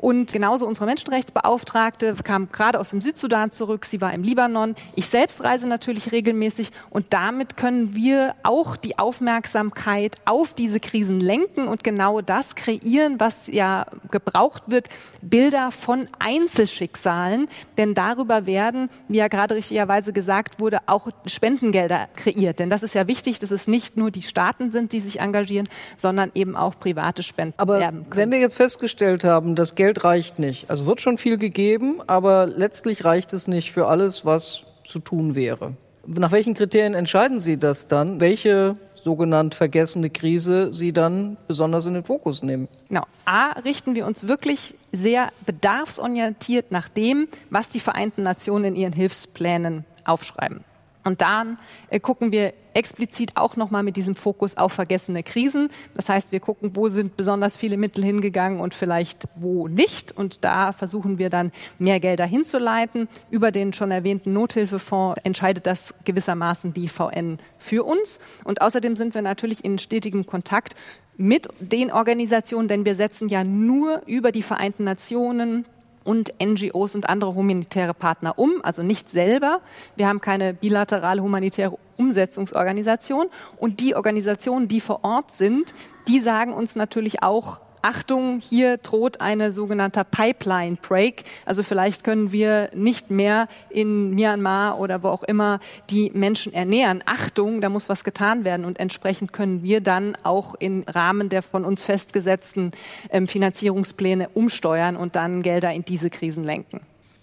und genauso unsere Menschenrechtsbeauftragte kam gerade aus dem Südsudan zurück. Sie war im Libanon. Ich selbst reise natürlich regelmäßig. Und damit können wir auch die Aufmerksamkeit auf diese Krisen lenken und genau das kreieren, was ja gebraucht wird. Bilder von Einzelschicksalen. Denn darüber werden, wie ja gerade richtigerweise gesagt wurde, auch Spendengelder kreiert. Denn das ist ja wichtig, dass es nicht nur die Staaten sind, die sich engagieren, sondern eben auch private Spenden. Aber wenn wir jetzt festgestellt haben, dass Geld Geld reicht nicht. Also wird schon viel gegeben, aber letztlich reicht es nicht für alles, was zu tun wäre. Nach welchen Kriterien entscheiden Sie das dann? Welche sogenannt vergessene Krise Sie dann besonders in den Fokus nehmen? Genau. A, richten wir uns wirklich sehr bedarfsorientiert nach dem, was die Vereinten Nationen in ihren Hilfsplänen aufschreiben. Und dann äh, gucken wir explizit auch nochmal mit diesem Fokus auf vergessene Krisen. Das heißt, wir gucken, wo sind besonders viele Mittel hingegangen und vielleicht wo nicht. Und da versuchen wir dann mehr Gelder hinzuleiten. Über den schon erwähnten Nothilfefonds entscheidet das gewissermaßen die VN für uns. Und außerdem sind wir natürlich in stetigem Kontakt mit den Organisationen, denn wir setzen ja nur über die Vereinten Nationen und NGOs und andere humanitäre Partner um, also nicht selber. Wir haben keine bilaterale humanitäre Umsetzungsorganisation und die Organisationen, die vor Ort sind, die sagen uns natürlich auch, Achtung, hier droht eine sogenannter Pipeline Break. Also vielleicht können wir nicht mehr in Myanmar oder wo auch immer die Menschen ernähren. Achtung, da muss was getan werden und entsprechend können wir dann auch im Rahmen der von uns festgesetzten ähm, Finanzierungspläne umsteuern und dann Gelder in diese Krisen lenken.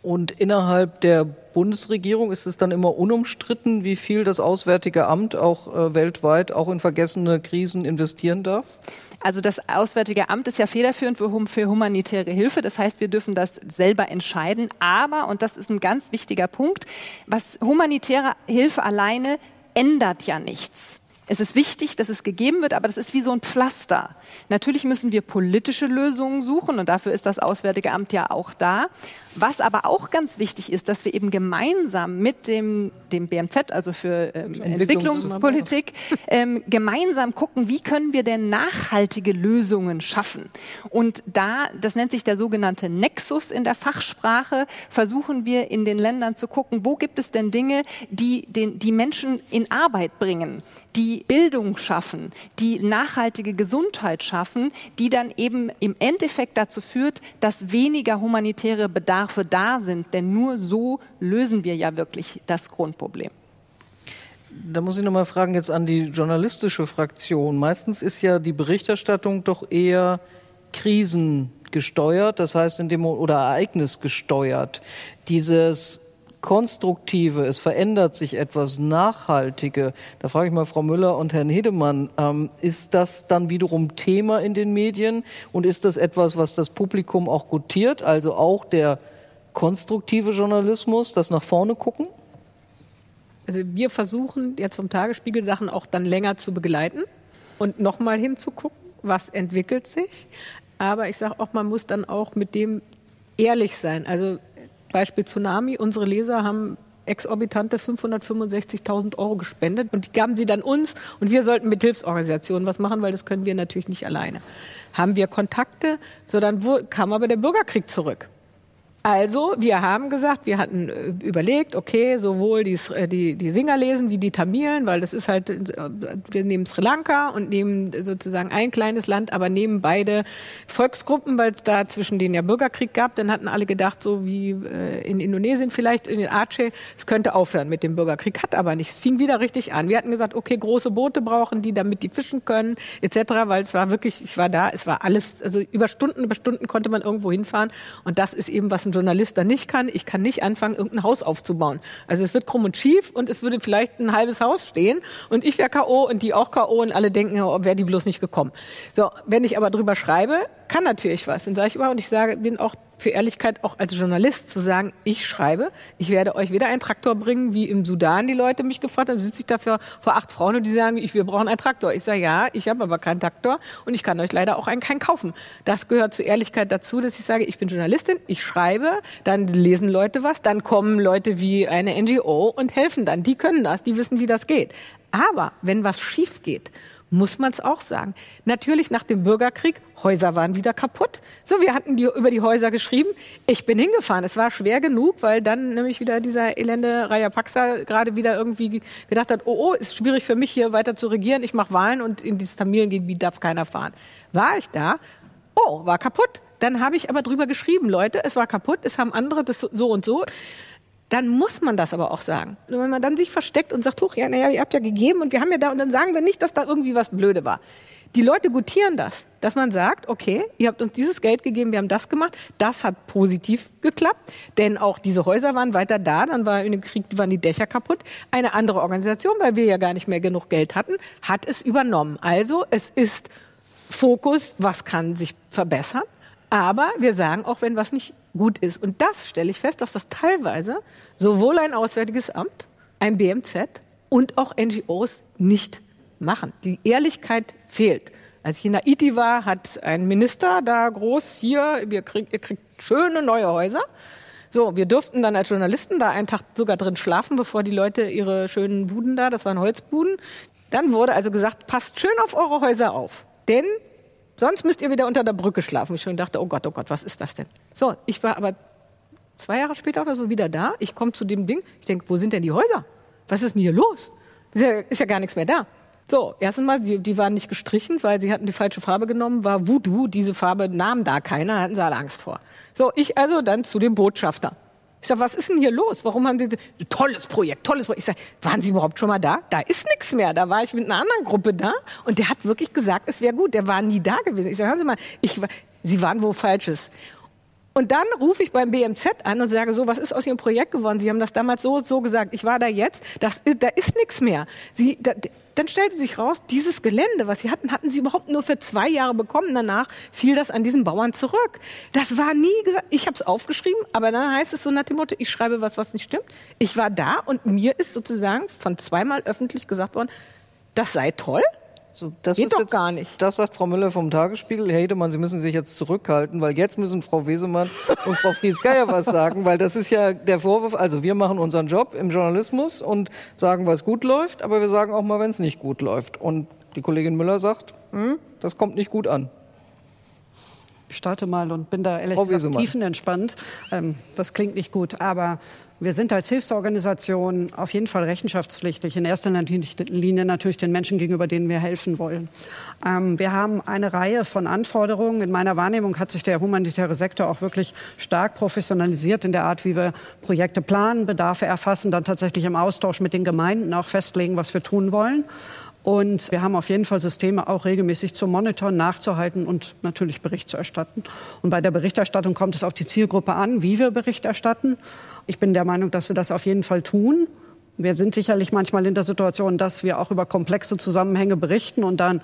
Und innerhalb der Bundesregierung ist es dann immer unumstritten, wie viel das Auswärtige Amt auch äh, weltweit auch in vergessene Krisen investieren darf? Also das Auswärtige Amt ist ja federführend für, für, humanitäre Hilfe. Das heißt, wir dürfen das selber entscheiden. Aber, und das ist ein ganz wichtiger Punkt, was humanitäre Hilfe alleine ändert ja nichts. Es ist wichtig, dass es gegeben wird, aber das ist wie so ein Pflaster. Natürlich müssen wir politische Lösungen suchen und dafür ist das Auswärtige Amt ja auch da. Was aber auch ganz wichtig ist, dass wir eben gemeinsam mit dem, dem BMZ, also für ähm, Entwicklungspolitik, ähm, gemeinsam gucken, wie können wir denn nachhaltige Lösungen schaffen. Und da, das nennt sich der sogenannte Nexus in der Fachsprache, versuchen wir in den Ländern zu gucken, wo gibt es denn Dinge, die den, die Menschen in Arbeit bringen die Bildung schaffen, die nachhaltige Gesundheit schaffen, die dann eben im Endeffekt dazu führt, dass weniger humanitäre Bedarfe da sind. Denn nur so lösen wir ja wirklich das Grundproblem. Da muss ich noch mal fragen jetzt an die journalistische Fraktion. Meistens ist ja die Berichterstattung doch eher krisengesteuert, das heißt in dem oder ereignisgesteuert. Dieses Konstruktive, es verändert sich etwas Nachhaltige. Da frage ich mal Frau Müller und Herrn Hedemann, ähm, ist das dann wiederum Thema in den Medien und ist das etwas, was das Publikum auch gutiert, also auch der konstruktive Journalismus, das nach vorne gucken? Also wir versuchen jetzt vom Tagesspiegel Sachen auch dann länger zu begleiten und nochmal hinzugucken, was entwickelt sich. Aber ich sage auch, man muss dann auch mit dem ehrlich sein. Also Beispiel Tsunami. Unsere Leser haben exorbitante 565.000 Euro gespendet und die gaben sie dann uns und wir sollten mit Hilfsorganisationen was machen, weil das können wir natürlich nicht alleine. Haben wir Kontakte, so dann kam aber der Bürgerkrieg zurück. Also, wir haben gesagt, wir hatten äh, überlegt, okay, sowohl die, äh, die, die Singerlesen wie die Tamilen, weil das ist halt, äh, wir nehmen Sri Lanka und nehmen sozusagen ein kleines Land, aber nehmen beide Volksgruppen, weil es da zwischen denen ja Bürgerkrieg gab. Dann hatten alle gedacht, so wie in Indonesien vielleicht, in Aceh, es könnte aufhören mit dem Bürgerkrieg. Hat aber nicht. Es fing wieder richtig an. Wir hatten gesagt, okay, große Boote brauchen die, damit die fischen können, etc., weil es war wirklich, ich war da, es war alles, also über Stunden, über Stunden konnte man irgendwo hinfahren und das ist eben, was ein Journalist dann nicht kann. Ich kann nicht anfangen, irgendein Haus aufzubauen. Also es wird krumm und schief und es würde vielleicht ein halbes Haus stehen und ich wäre K.O. und die auch K.O. und alle denken, oh, wäre die bloß nicht gekommen. So, wenn ich aber drüber schreibe, kann natürlich was. Dann sage ich immer, und ich sage, bin auch für Ehrlichkeit auch als Journalist zu sagen, ich schreibe, ich werde euch wieder einen Traktor bringen, wie im Sudan die Leute mich gefragt haben, sitze ich dafür vor acht Frauen und die sagen, ich, wir brauchen einen Traktor. Ich sage, ja, ich habe aber keinen Traktor und ich kann euch leider auch einen keinen kaufen. Das gehört zur Ehrlichkeit dazu, dass ich sage, ich bin Journalistin, ich schreibe, dann lesen Leute was, dann kommen Leute wie eine NGO und helfen dann. Die können das, die wissen, wie das geht. Aber wenn was schief geht, muss man es auch sagen. Natürlich nach dem Bürgerkrieg, Häuser waren wieder kaputt. So, wir hatten die, über die Häuser geschrieben. Ich bin hingefahren. Es war schwer genug, weil dann nämlich wieder dieser elende Rajapaksa gerade wieder irgendwie gedacht hat, oh, oh, ist schwierig für mich hier weiter zu regieren. Ich mache Wahlen und in dieses Tamilengebiet darf keiner fahren. War ich da? Oh, war kaputt. Dann habe ich aber drüber geschrieben, Leute, es war kaputt, es haben andere das so und so dann muss man das aber auch sagen. Und wenn man dann sich versteckt und sagt, huch, ja, naja, ihr habt ja gegeben und wir haben ja da, und dann sagen wir nicht, dass da irgendwie was blöde war. Die Leute gutieren das, dass man sagt, okay, ihr habt uns dieses Geld gegeben, wir haben das gemacht, das hat positiv geklappt, denn auch diese Häuser waren weiter da, dann war in dem Krieg waren die Dächer kaputt. Eine andere Organisation, weil wir ja gar nicht mehr genug Geld hatten, hat es übernommen. Also es ist Fokus, was kann sich verbessern, aber wir sagen auch, wenn was nicht gut ist. Und das stelle ich fest, dass das teilweise sowohl ein Auswärtiges Amt, ein BMZ und auch NGOs nicht machen. Die Ehrlichkeit fehlt. Als ich in Haiti war, hat ein Minister da groß hier, wir krieg, ihr kriegt schöne neue Häuser. So, wir durften dann als Journalisten da einen Tag sogar drin schlafen, bevor die Leute ihre schönen Buden da, das waren Holzbuden. Dann wurde also gesagt, passt schön auf eure Häuser auf. Denn Sonst müsst ihr wieder unter der Brücke schlafen. Ich schon dachte, oh Gott, oh Gott, was ist das denn? So, ich war aber zwei Jahre später oder so wieder da. Ich komme zu dem Ding. Ich denke, wo sind denn die Häuser? Was ist denn hier los? Ist ja, ist ja gar nichts mehr da. So, erstens mal, die, die waren nicht gestrichen, weil sie hatten die falsche Farbe genommen, war Voodoo. Diese Farbe nahm da keiner, hatten sie alle Angst vor. So, ich also dann zu dem Botschafter. Ich sage, was ist denn hier los? Warum haben Sie tolles Projekt, tolles Projekt? Ich sage, waren Sie überhaupt schon mal da? Da ist nichts mehr. Da war ich mit einer anderen Gruppe da und der hat wirklich gesagt, es wäre gut. Der war nie da gewesen. Ich sage, hören Sie mal, ich, Sie waren wo Falsches. Und dann rufe ich beim BMZ an und sage so, was ist aus Ihrem Projekt geworden? Sie haben das damals so so gesagt. Ich war da jetzt, das, da ist nichts mehr. Sie, da, dann stellte sich raus, dieses Gelände, was Sie hatten, hatten Sie überhaupt nur für zwei Jahre bekommen. Danach fiel das an diesen Bauern zurück. Das war nie gesagt. Ich habe es aufgeschrieben, aber dann heißt es so nach dem Motto, ich schreibe was, was nicht stimmt. Ich war da und mir ist sozusagen von zweimal öffentlich gesagt worden, Das sei toll? So, das Geht ist doch jetzt, gar nicht. Das sagt Frau Müller vom Tagesspiegel. Herr Hedemann, Sie müssen sich jetzt zurückhalten, weil jetzt müssen Frau Wesemann und Frau Fries-Geier was sagen, weil das ist ja der Vorwurf. Also wir machen unseren Job im Journalismus und sagen, was gut läuft, aber wir sagen auch mal, wenn es nicht gut läuft. Und die Kollegin Müller sagt, hm, das kommt nicht gut an. Ich starte mal und bin da ehrlich gesagt tiefenentspannt. Ähm, das klingt nicht gut, aber wir sind als Hilfsorganisation auf jeden Fall rechenschaftspflichtig. In erster Linie natürlich den Menschen gegenüber, denen wir helfen wollen. Ähm, wir haben eine Reihe von Anforderungen. In meiner Wahrnehmung hat sich der humanitäre Sektor auch wirklich stark professionalisiert in der Art, wie wir Projekte planen, Bedarfe erfassen, dann tatsächlich im Austausch mit den Gemeinden auch festlegen, was wir tun wollen. Und wir haben auf jeden Fall Systeme auch regelmäßig zu monitoren, nachzuhalten und natürlich Bericht zu erstatten. Und bei der Berichterstattung kommt es auf die Zielgruppe an, wie wir Bericht erstatten. Ich bin der Meinung, dass wir das auf jeden Fall tun. Wir sind sicherlich manchmal in der Situation, dass wir auch über komplexe Zusammenhänge berichten und dann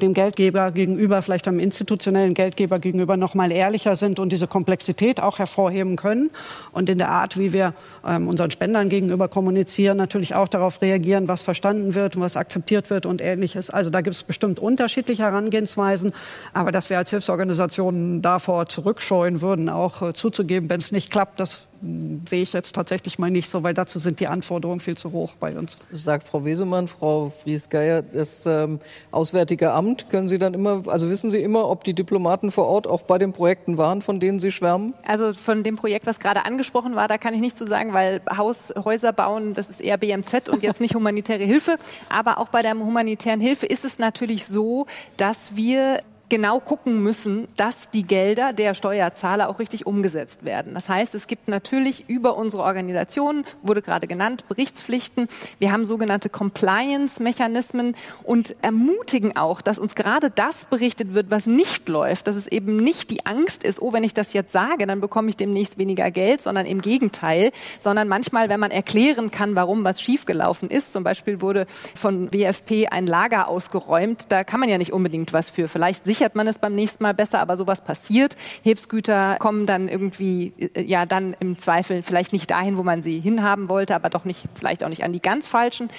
dem Geldgeber gegenüber, vielleicht einem institutionellen Geldgeber gegenüber noch mal ehrlicher sind und diese Komplexität auch hervorheben können und in der Art, wie wir ähm, unseren Spendern gegenüber kommunizieren, natürlich auch darauf reagieren, was verstanden wird und was akzeptiert wird und ähnliches. Also da gibt es bestimmt unterschiedliche Herangehensweisen, aber dass wir als Hilfsorganisationen davor zurückscheuen würden, auch äh, zuzugeben, wenn es nicht klappt, das mh, sehe ich jetzt tatsächlich mal nicht so, weil dazu sind die Anforderungen viel zu hoch bei uns. sagt Frau Wesemann, Frau Fries-Geier, das ähm, Auswärtige Amt, können Sie dann immer, also wissen Sie immer, ob die Diplomaten vor Ort auch bei den Projekten waren, von denen Sie schwärmen? Also von dem Projekt, was gerade angesprochen war, da kann ich nicht zu sagen, weil Haus, Häuser bauen, das ist eher BMZ und jetzt nicht humanitäre Hilfe. Aber auch bei der humanitären Hilfe ist es natürlich so, dass wir genau gucken müssen, dass die Gelder der Steuerzahler auch richtig umgesetzt werden. Das heißt, es gibt natürlich über unsere Organisation, wurde gerade genannt, Berichtspflichten. Wir haben sogenannte Compliance-Mechanismen und ermutigen auch, dass uns gerade das berichtet wird, was nicht läuft, dass es eben nicht die Angst ist, oh, wenn ich das jetzt sage, dann bekomme ich demnächst weniger Geld, sondern im Gegenteil, sondern manchmal, wenn man erklären kann, warum was schiefgelaufen ist, zum Beispiel wurde von WFP ein Lager ausgeräumt, da kann man ja nicht unbedingt was für. Vielleicht sichert man es beim nächsten Mal besser, aber sowas passiert. Hilfsgüter kommen dann irgendwie, äh, ja, dann im Zweifel vielleicht nicht dahin, wo man sie hinhaben wollte, aber doch nicht, vielleicht auch nicht an die ganz falschen.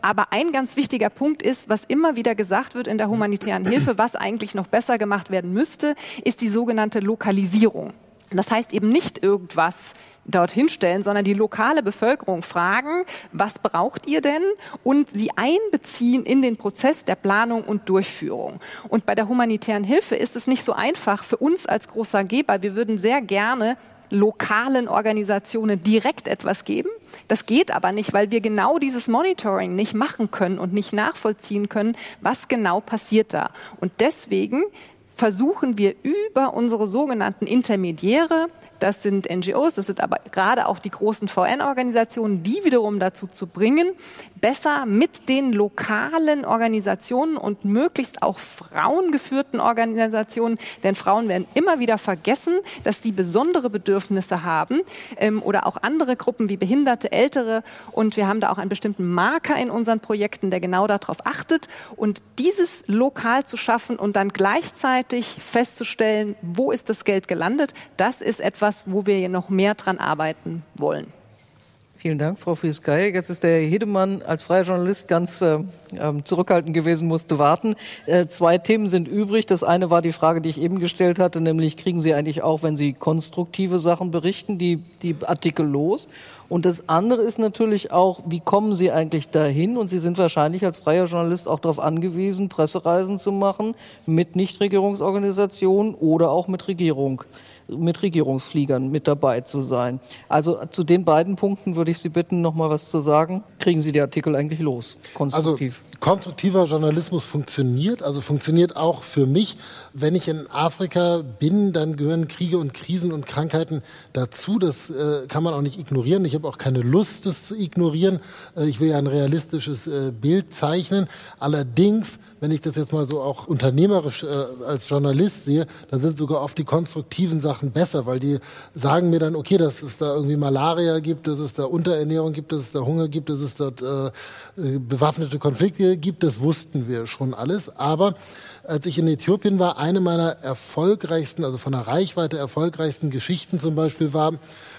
Aber ein ganz wichtiger Punkt ist, was immer wieder gesagt wird in der humanitären Hilfe, was eigentlich noch besser gemacht werden müsste, ist die sogenannte Lokalisierung. Das heißt eben nicht irgendwas dorthin stellen, sondern die lokale Bevölkerung fragen, was braucht ihr denn? Und sie einbeziehen in den Prozess der Planung und Durchführung. Und bei der humanitären Hilfe ist es nicht so einfach für uns als großer Geber. Wir würden sehr gerne lokalen Organisationen direkt etwas geben. Das geht aber nicht, weil wir genau dieses Monitoring nicht machen können und nicht nachvollziehen können, was genau passiert da. Und deswegen versuchen wir über unsere sogenannten Intermediäre, das sind NGOs, das sind aber gerade auch die großen VN-Organisationen, die wiederum dazu zu bringen, besser mit den lokalen Organisationen und möglichst auch frauengeführten Organisationen, denn Frauen werden immer wieder vergessen, dass die besondere Bedürfnisse haben ähm, oder auch andere Gruppen wie Behinderte, Ältere. Und wir haben da auch einen bestimmten Marker in unseren Projekten, der genau darauf achtet. Und dieses lokal zu schaffen und dann gleichzeitig festzustellen, wo ist das Geld gelandet, das ist etwas, wo wir noch mehr dran arbeiten wollen. Vielen Dank, Frau Fries-Geier. Jetzt ist der Herr Hedemann als freier Journalist ganz äh, ähm, zurückhaltend gewesen, musste warten. Äh, zwei Themen sind übrig. Das eine war die Frage, die ich eben gestellt hatte, nämlich kriegen Sie eigentlich auch, wenn Sie konstruktive Sachen berichten, die, die Artikel los? Und das andere ist natürlich auch, wie kommen Sie eigentlich dahin? Und Sie sind wahrscheinlich als freier Journalist auch darauf angewiesen, Pressereisen zu machen mit Nichtregierungsorganisationen oder auch mit Regierung mit Regierungsfliegern mit dabei zu sein. Also zu den beiden Punkten würde ich Sie bitten, noch mal was zu sagen. Kriegen Sie die Artikel eigentlich los? Konstruktiv. Also konstruktiver Journalismus funktioniert, also funktioniert auch für mich. Wenn ich in Afrika bin, dann gehören Kriege und Krisen und Krankheiten dazu. Das äh, kann man auch nicht ignorieren. Ich habe auch keine Lust, das zu ignorieren. Äh, ich will ja ein realistisches äh, Bild zeichnen. Allerdings wenn ich das jetzt mal so auch unternehmerisch äh, als Journalist sehe, dann sind sogar oft die konstruktiven Sachen besser, weil die sagen mir dann, okay, dass es da irgendwie Malaria gibt, dass es da Unterernährung gibt, dass es da Hunger gibt, dass es dort äh, äh bewaffnete Konflikte gibt, das wussten wir schon alles. Aber als ich in Äthiopien war, eine meiner erfolgreichsten, also von der Reichweite erfolgreichsten Geschichten zum Beispiel war,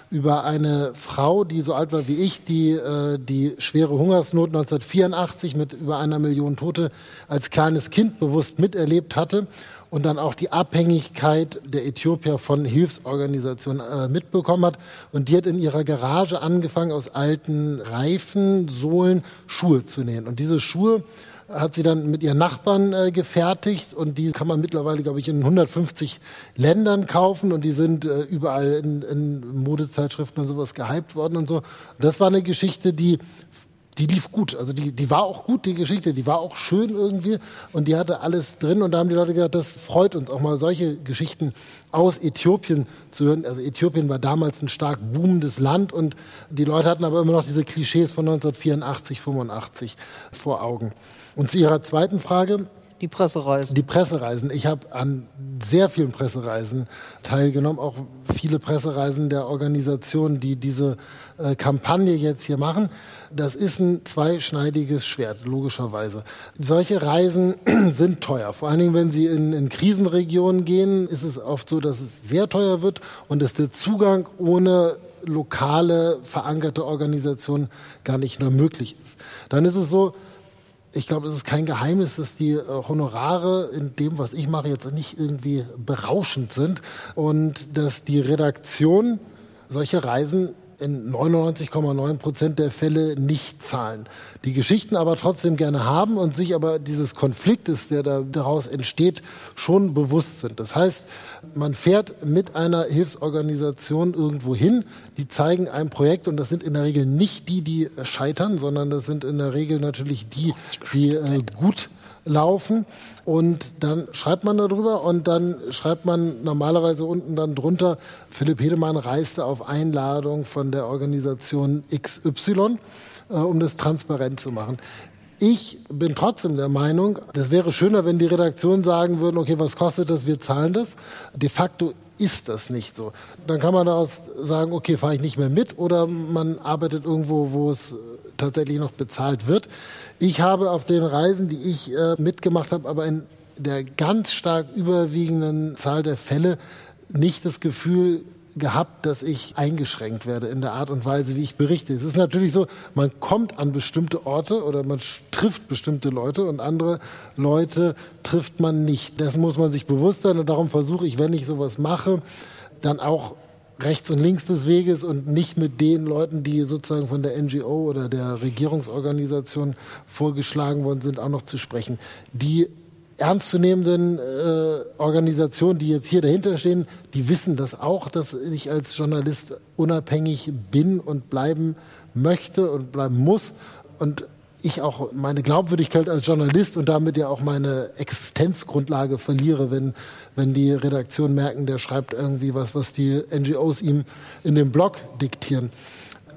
über eine Frau, die so alt war wie ich, die äh, die schwere Hungersnot 1984 mit über einer Million Tote als kleines Kind bewusst miterlebt hatte und dann auch die Abhängigkeit der Äthiopier von Hilfsorganisationen äh, mitbekommen hat. Und die hat in ihrer Garage angefangen, aus alten Reifen, Sohlen Schuhe zu nähen. Und diese Schuhe hat sie dann mit ihren Nachbarn äh, gefertigt und die kann man mittlerweile, glaube ich, in 150 Ländern kaufen und die sind äh, überall in, in Modezeitschriften und sowas gehypt worden und so. das war eine Geschichte, die die lief gut. Also die, die war auch gut, die Geschichte, die war auch schön irgendwie und die hatte alles drin und da haben die Leute gesagt, das freut uns auch mal solche Geschichten aus Äthiopien zu hören. Also Äthiopien war damals ein stark boomendes Land und die Leute hatten aber immer noch diese Klischees von 1984, 85 vor Augen. Und zu Ihrer zweiten Frage. Die Pressereisen. Die Pressereisen. Ich habe an sehr vielen Pressereisen teilgenommen, auch viele Pressereisen der Organisationen, die diese äh, Kampagne jetzt hier machen. Das ist ein zweischneidiges Schwert, logischerweise. Solche Reisen sind teuer. Vor allen Dingen, wenn Sie in, in Krisenregionen gehen, ist es oft so, dass es sehr teuer wird und dass der Zugang ohne lokale, verankerte Organisation gar nicht mehr möglich ist. Dann ist es so, ich glaube, es ist kein Geheimnis, dass die äh, Honorare in dem, was ich mache, jetzt nicht irgendwie berauschend sind und dass die Redaktion solche Reisen in 99,9 Prozent der Fälle nicht zahlen. Die Geschichten aber trotzdem gerne haben und sich aber dieses Konfliktes, der da daraus entsteht, schon bewusst sind. Das heißt, man fährt mit einer Hilfsorganisation irgendwo hin, die zeigen ein Projekt und das sind in der Regel nicht die, die scheitern, sondern das sind in der Regel natürlich die, die äh, gut laufen und dann schreibt man darüber und dann schreibt man normalerweise unten dann drunter, Philipp Hedemann reiste auf Einladung von der Organisation XY, äh, um das transparent zu machen. Ich bin trotzdem der Meinung, das wäre schöner, wenn die Redaktionen sagen würden, okay, was kostet das, wir zahlen das. De facto ist das nicht so. Dann kann man daraus sagen, okay, fahre ich nicht mehr mit oder man arbeitet irgendwo, wo es tatsächlich noch bezahlt wird. Ich habe auf den Reisen, die ich äh, mitgemacht habe, aber in der ganz stark überwiegenden Zahl der Fälle nicht das Gefühl gehabt, dass ich eingeschränkt werde in der Art und Weise, wie ich berichte. Es ist natürlich so, man kommt an bestimmte Orte oder man trifft bestimmte Leute und andere Leute trifft man nicht. Das muss man sich bewusst sein und darum versuche ich, wenn ich sowas mache, dann auch rechts und links des Weges und nicht mit den Leuten, die sozusagen von der NGO oder der Regierungsorganisation vorgeschlagen worden sind, auch noch zu sprechen. Die ernstzunehmenden äh, Organisationen, die jetzt hier dahinter stehen, die wissen das auch, dass ich als Journalist unabhängig bin und bleiben möchte und bleiben muss. Und ich auch meine Glaubwürdigkeit als Journalist und damit ja auch meine Existenzgrundlage verliere, wenn, wenn die Redaktion merken, der schreibt irgendwie was, was die NGOs ihm in dem Blog diktieren.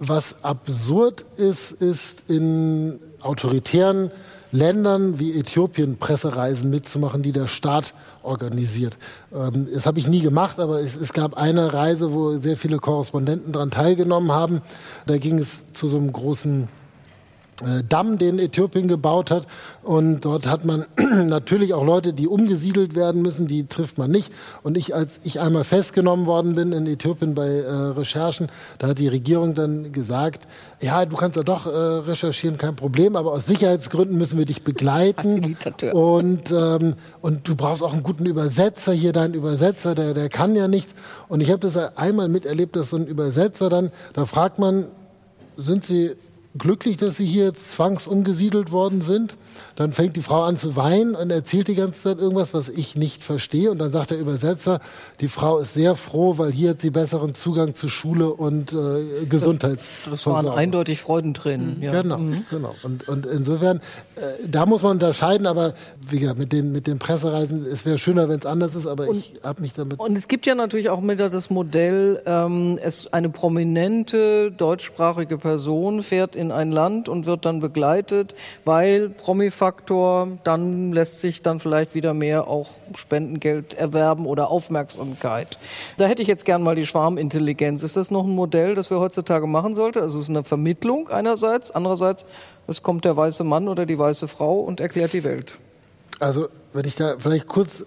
Was absurd ist, ist in autoritären Ländern wie Äthiopien Pressereisen mitzumachen, die der Staat organisiert. Ähm, das habe ich nie gemacht, aber es, es, gab eine Reise, wo sehr viele Korrespondenten daran teilgenommen haben. Da ging es zu so einem großen Damm, den Äthiopien gebaut hat. Und dort hat man natürlich auch Leute, die umgesiedelt werden müssen, die trifft man nicht. Und ich, als ich einmal festgenommen worden bin in Äthiopien bei äh, Recherchen, da hat die Regierung dann gesagt, ja, du kannst ja doch äh, recherchieren, kein Problem, aber aus Sicherheitsgründen müssen wir dich begleiten. Und, ähm, und du brauchst auch einen guten Übersetzer hier, dein Übersetzer, der, der kann ja nichts. Und ich habe das einmal miterlebt, dass so ein Übersetzer dann, da fragt man, sind Sie glücklich, dass sie hier zwangsumgesiedelt worden sind. Dann fängt die Frau an zu weinen und erzählt die ganze Zeit irgendwas, was ich nicht verstehe. Und dann sagt der Übersetzer, die Frau ist sehr froh, weil hier hat sie besseren Zugang zu Schule und äh, Gesundheits. Das, das waren eindeutig Freudentränen. Mhm. Ja. Genau, mhm. genau. Und, und insofern, äh, da muss man unterscheiden. Aber wie gesagt, mit den, mit den Pressereisen, es wäre schöner, wenn es anders ist. Aber und, ich habe mich damit. Und es gibt ja natürlich auch wieder das Modell, ähm, es eine prominente deutschsprachige Person fährt in ein Land und wird dann begleitet, weil Promifakt Faktor, dann lässt sich dann vielleicht wieder mehr auch Spendengeld erwerben oder Aufmerksamkeit. Da hätte ich jetzt gern mal die Schwarmintelligenz. Ist das noch ein Modell, das wir heutzutage machen sollten? Also es ist eine Vermittlung einerseits, andererseits es kommt der weiße Mann oder die weiße Frau und erklärt die Welt. Also wenn ich da vielleicht kurz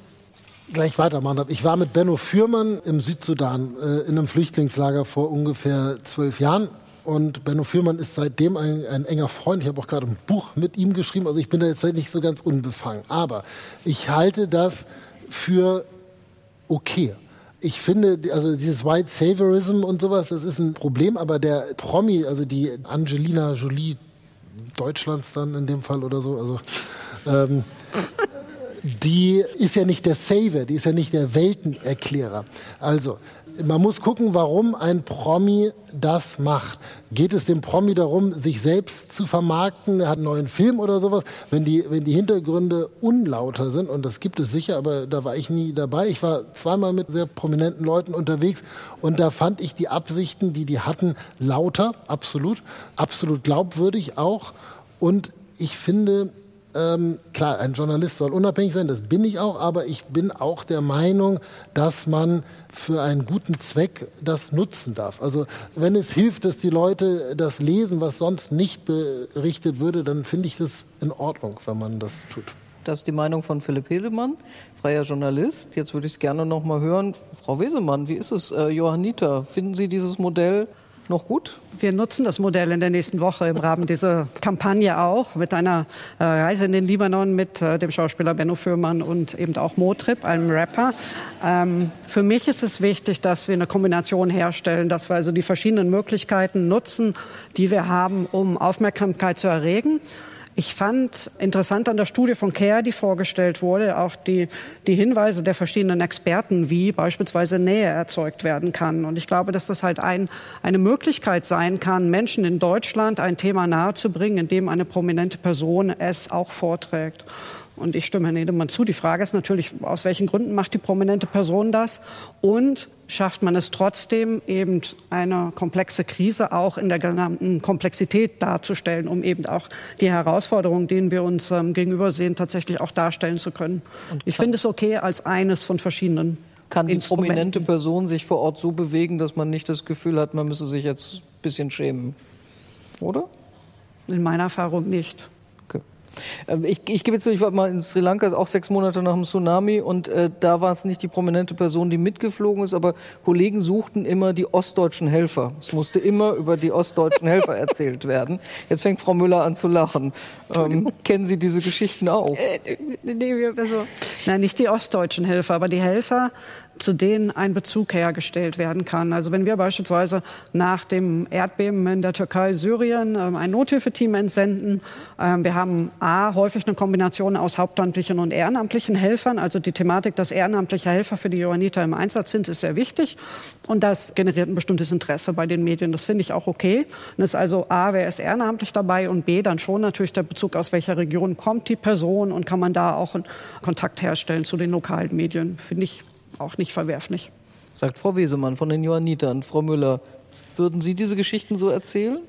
gleich weitermachen darf. Ich war mit Benno Fürmann im Südsudan äh, in einem Flüchtlingslager vor ungefähr zwölf Jahren. Und Benno Fürmann ist seitdem ein, ein enger Freund. Ich habe auch gerade ein Buch mit ihm geschrieben. Also ich bin da jetzt vielleicht nicht so ganz unbefangen. Aber ich halte das für okay. Ich finde, also dieses White Saviorism und sowas, das ist ein Problem, aber der Promi, also die Angelina Jolie Deutschlands dann in dem Fall oder so, also ähm, die ist ja nicht der Saver, die ist ja nicht der Weltenerklärer. Also, man muss gucken, warum ein Promi das macht. Geht es dem Promi darum, sich selbst zu vermarkten? Er hat einen neuen Film oder sowas. Wenn die, wenn die Hintergründe unlauter sind, und das gibt es sicher, aber da war ich nie dabei. Ich war zweimal mit sehr prominenten Leuten unterwegs und da fand ich die Absichten, die die hatten, lauter, absolut, absolut glaubwürdig auch. Und ich finde, ähm, klar, ein Journalist soll unabhängig sein, das bin ich auch, aber ich bin auch der Meinung, dass man für einen guten Zweck das nutzen darf. Also wenn es hilft, dass die Leute das lesen, was sonst nicht berichtet würde, dann finde ich das in Ordnung, wenn man das tut. Das ist die Meinung von Philipp Hedemann, freier Journalist. Jetzt würde ich es gerne noch mal hören. Frau Wesemann, wie ist es? Äh, Johannita, finden Sie dieses Modell noch gut? Wir nutzen das Modell in der nächsten Woche im Rahmen dieser Kampagne auch mit einer äh, Reise in den Libanon mit äh, dem Schauspieler Benno Fürmann und eben auch Motrip, einem Rapper. Ähm, für mich ist es wichtig, dass wir eine Kombination herstellen, dass wir also die verschiedenen Möglichkeiten nutzen, die wir haben, um Aufmerksamkeit zu erregen. Ich fand interessant an der Studie von CARE, die vorgestellt wurde, auch die, die Hinweise der verschiedenen Experten, wie beispielsweise Nähe erzeugt werden kann. Und ich glaube, dass das halt ein, eine Möglichkeit sein kann, Menschen in Deutschland ein Thema nahezubringen, indem eine prominente Person es auch vorträgt. Und ich stimme Herrn Edelmann zu. Die Frage ist natürlich, aus welchen Gründen macht die prominente Person das? Und schafft man es trotzdem, eben eine komplexe Krise auch in der genannten Komplexität darzustellen, um eben auch die Herausforderungen, denen wir uns ähm, gegenübersehen, tatsächlich auch darstellen zu können. Ich finde es okay als eines von verschiedenen. Kann die prominente Person sich vor Ort so bewegen, dass man nicht das Gefühl hat, man müsse sich jetzt ein bisschen schämen? Oder? In meiner Erfahrung nicht. Ähm, ich, ich gebe zu, ich war mal in Sri Lanka, auch sechs Monate nach dem Tsunami, und äh, da war es nicht die prominente Person, die mitgeflogen ist, aber Kollegen suchten immer die ostdeutschen Helfer. Es musste immer über die ostdeutschen Helfer erzählt werden. Jetzt fängt Frau Müller an zu lachen. Ähm, kennen Sie diese Geschichten auch? Äh, also. Nein, nicht die ostdeutschen Helfer, aber die Helfer, zu denen ein Bezug hergestellt werden kann. Also wenn wir beispielsweise nach dem Erdbeben in der Türkei, Syrien ähm, ein Nothilfeteam entsenden, ähm, wir haben A, häufig eine Kombination aus hauptamtlichen und ehrenamtlichen Helfern. Also die Thematik, dass ehrenamtliche Helfer für die Johanniter im Einsatz sind, ist sehr wichtig. Und das generiert ein bestimmtes Interesse bei den Medien. Das finde ich auch okay. Und ist also A, wer ist ehrenamtlich dabei und B, dann schon natürlich der Bezug, aus welcher Region kommt die Person und kann man da auch einen Kontakt herstellen zu den lokalen Medien. Finde ich auch nicht verwerflich. Sagt Frau Wesemann von den Johannitern. Frau Müller, würden Sie diese Geschichten so erzählen?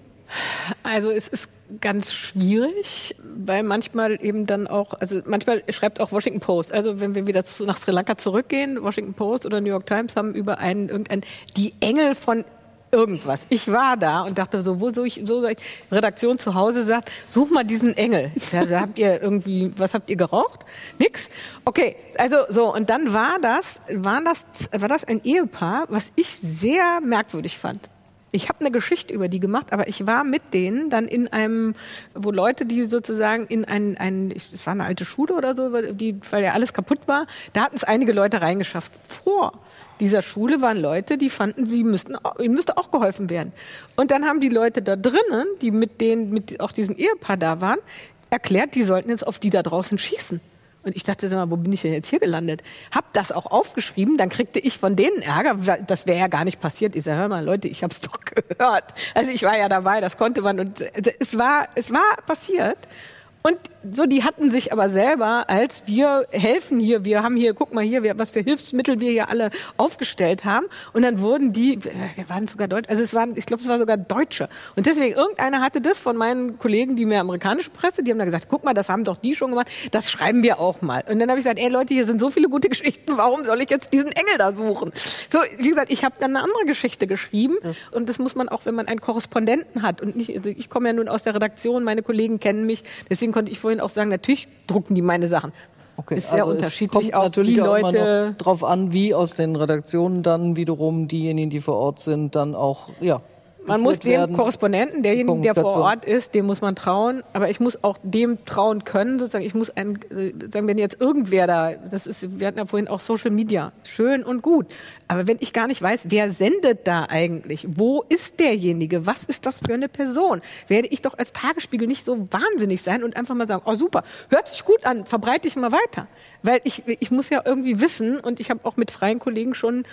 Also es ist ganz schwierig, weil manchmal eben dann auch, also manchmal schreibt auch Washington Post, also wenn wir wieder nach Sri Lanka zurückgehen, Washington Post oder New York Times haben über einen irgendein die Engel von irgendwas. Ich war da und dachte so, wo soll ich, so soll ich, Redaktion zu Hause sagt, such mal diesen Engel. Da, da habt ihr irgendwie, was habt ihr geraucht? Nix? Okay, also so, und dann war das, war das, war das ein Ehepaar, was ich sehr merkwürdig fand ich habe eine Geschichte über die gemacht, aber ich war mit denen dann in einem, wo Leute, die sozusagen in ein, ein es war eine alte Schule oder so, die, weil ja alles kaputt war, da hatten es einige Leute reingeschafft. Vor dieser Schule waren Leute, die fanden, sie müssten, ihnen müsste auch geholfen werden. Und dann haben die Leute da drinnen, die mit denen, mit auch diesem Ehepaar da waren, erklärt, die sollten jetzt auf die da draußen schießen. Und ich dachte mal, wo bin ich denn jetzt hier gelandet? Hab das auch aufgeschrieben, dann kriegte ich von denen Ärger. Das wäre ja gar nicht passiert. Ich sage, hör mal, Leute, ich hab's doch gehört. Also ich war ja dabei, das konnte man. Und es war, es war passiert. Und so, die hatten sich aber selber, als wir helfen hier, wir haben hier, guck mal hier, was für Hilfsmittel wir hier alle aufgestellt haben. Und dann wurden die, äh, waren sogar Deutsche, also es waren, ich glaube, es war sogar Deutsche. Und deswegen, irgendeiner hatte das von meinen Kollegen, die mehr amerikanische Presse, die haben da gesagt, guck mal, das haben doch die schon gemacht, das schreiben wir auch mal. Und dann habe ich gesagt, ey Leute, hier sind so viele gute Geschichten, warum soll ich jetzt diesen Engel da suchen? So, wie gesagt, ich habe dann eine andere Geschichte geschrieben. Das. Und das muss man auch, wenn man einen Korrespondenten hat. Und nicht, also ich komme ja nun aus der Redaktion, meine Kollegen kennen mich, deswegen konnte ich vorhin auch sagen, natürlich drucken die meine Sachen. Okay, ist sehr also unterschiedlich. Es kommt natürlich auch immer noch drauf an, wie aus den Redaktionen dann wiederum diejenigen, die vor Ort sind, dann auch ja. Man muss dem werden. Korrespondenten, derjenigen, der vor. Ort ist, dem muss man trauen. Aber ich muss auch dem trauen können, sozusagen. Ich muss ein, äh, sagen, wenn jetzt irgendwer da, das ist, wir hatten ja vorhin auch Social Media, schön und gut. Aber wenn ich gar nicht weiß, wer sendet da eigentlich? Wo ist derjenige? Was ist das für eine Person? Werde ich doch als Tagesspiegel nicht so wahnsinnig sein und einfach mal sagen, oh super, hört sich gut an, verbreite ich mal weiter. Weil ich, ich muss ja irgendwie wissen und ich habe auch mit freien Kollegen schon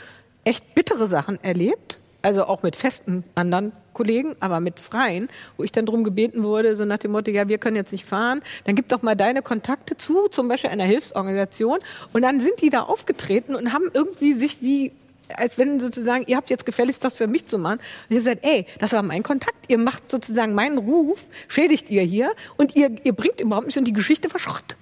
echt bittere Sachen erlebt also auch mit festen anderen Kollegen, aber mit freien, wo ich dann darum gebeten wurde, so nach dem Motto, ja, wir können jetzt nicht fahren, dann gib doch mal deine Kontakte zu, zum Beispiel einer Hilfsorganisation. Und dann sind die da aufgetreten und haben irgendwie sich wie als wenn sozusagen, ihr habt jetzt gefälligst das für mich zu machen. Und ihr sagt, ey, das war mein Kontakt, ihr macht sozusagen meinen Ruf, schädigt ihr hier und ihr, ihr bringt überhaupt nicht und die Geschichte war Schrott.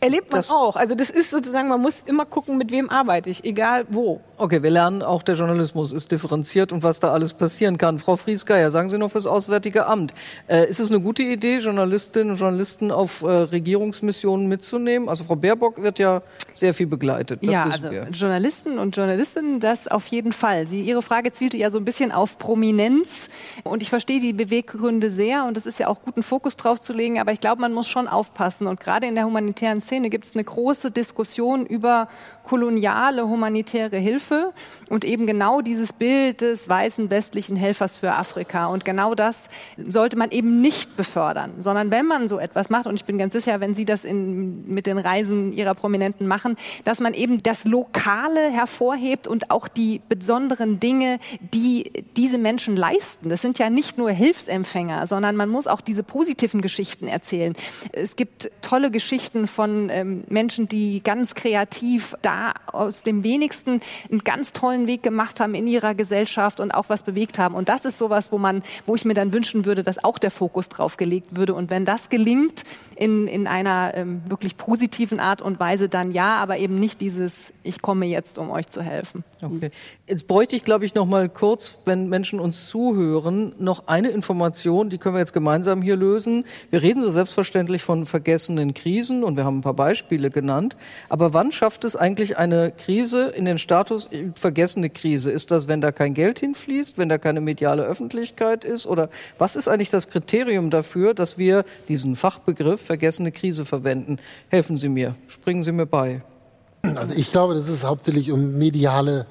Erlebt man Das- auch. Also das ist sozusagen, man muss immer gucken, mit wem arbeite ich, egal wo. Okay, wir lernen auch, der Journalismus ist differenziert und was da alles passieren kann. Frau Friesgeier, sagen Sie noch fürs Auswärtige Amt. Äh, ist es eine gute Idee, Journalistinnen und Journalisten auf äh, Regierungsmissionen mitzunehmen? Also Frau Baerbock wird ja sehr viel begleitet. Das ja, wissen also wir. Journalisten und Journalistinnen, das auf jeden Fall. Sie, Ihre Frage zielte ja so ein bisschen auf Prominenz und ich verstehe die Beweggründe sehr und es ist ja auch gut, einen Fokus drauf zu legen, aber ich glaube, man muss schon aufpassen und gerade in der humanitären Szene gibt es eine große Diskussion über koloniale humanitäre Hilfe und eben genau dieses Bild des weißen westlichen Helfers für Afrika. Und genau das sollte man eben nicht befördern, sondern wenn man so etwas macht, und ich bin ganz sicher, wenn Sie das in, mit den Reisen Ihrer Prominenten machen, dass man eben das Lokale hervorhebt und auch die besonderen Dinge, die diese Menschen leisten. Das sind ja nicht nur Hilfsempfänger, sondern man muss auch diese positiven Geschichten erzählen. Es gibt tolle Geschichten von ähm, Menschen, die ganz kreativ da aus dem wenigsten einen ganz tollen Weg gemacht haben in ihrer Gesellschaft und auch was bewegt haben. Und das ist sowas, wo man, wo ich mir dann wünschen würde, dass auch der Fokus drauf gelegt würde. Und wenn das gelingt in, in einer ähm, wirklich positiven Art und Weise, dann ja, aber eben nicht dieses, ich komme jetzt, um euch zu helfen. Okay. Jetzt bräuchte ich, glaube ich, noch mal kurz, wenn Menschen uns zuhören, noch eine Information, die können wir jetzt gemeinsam hier lösen. Wir reden so selbstverständlich von vergessenen Krisen und wir haben ein paar Beispiele genannt. Aber wann schafft es eigentlich eine Krise in den Status äh, vergessene Krise? Ist das, wenn da kein Geld hinfließt, wenn da keine mediale Öffentlichkeit ist? Oder was ist eigentlich das Kriterium dafür, dass wir diesen Fachbegriff vergessene Krise verwenden? Helfen Sie mir, springen Sie mir bei. Also ich glaube, dass es hauptsächlich um mediale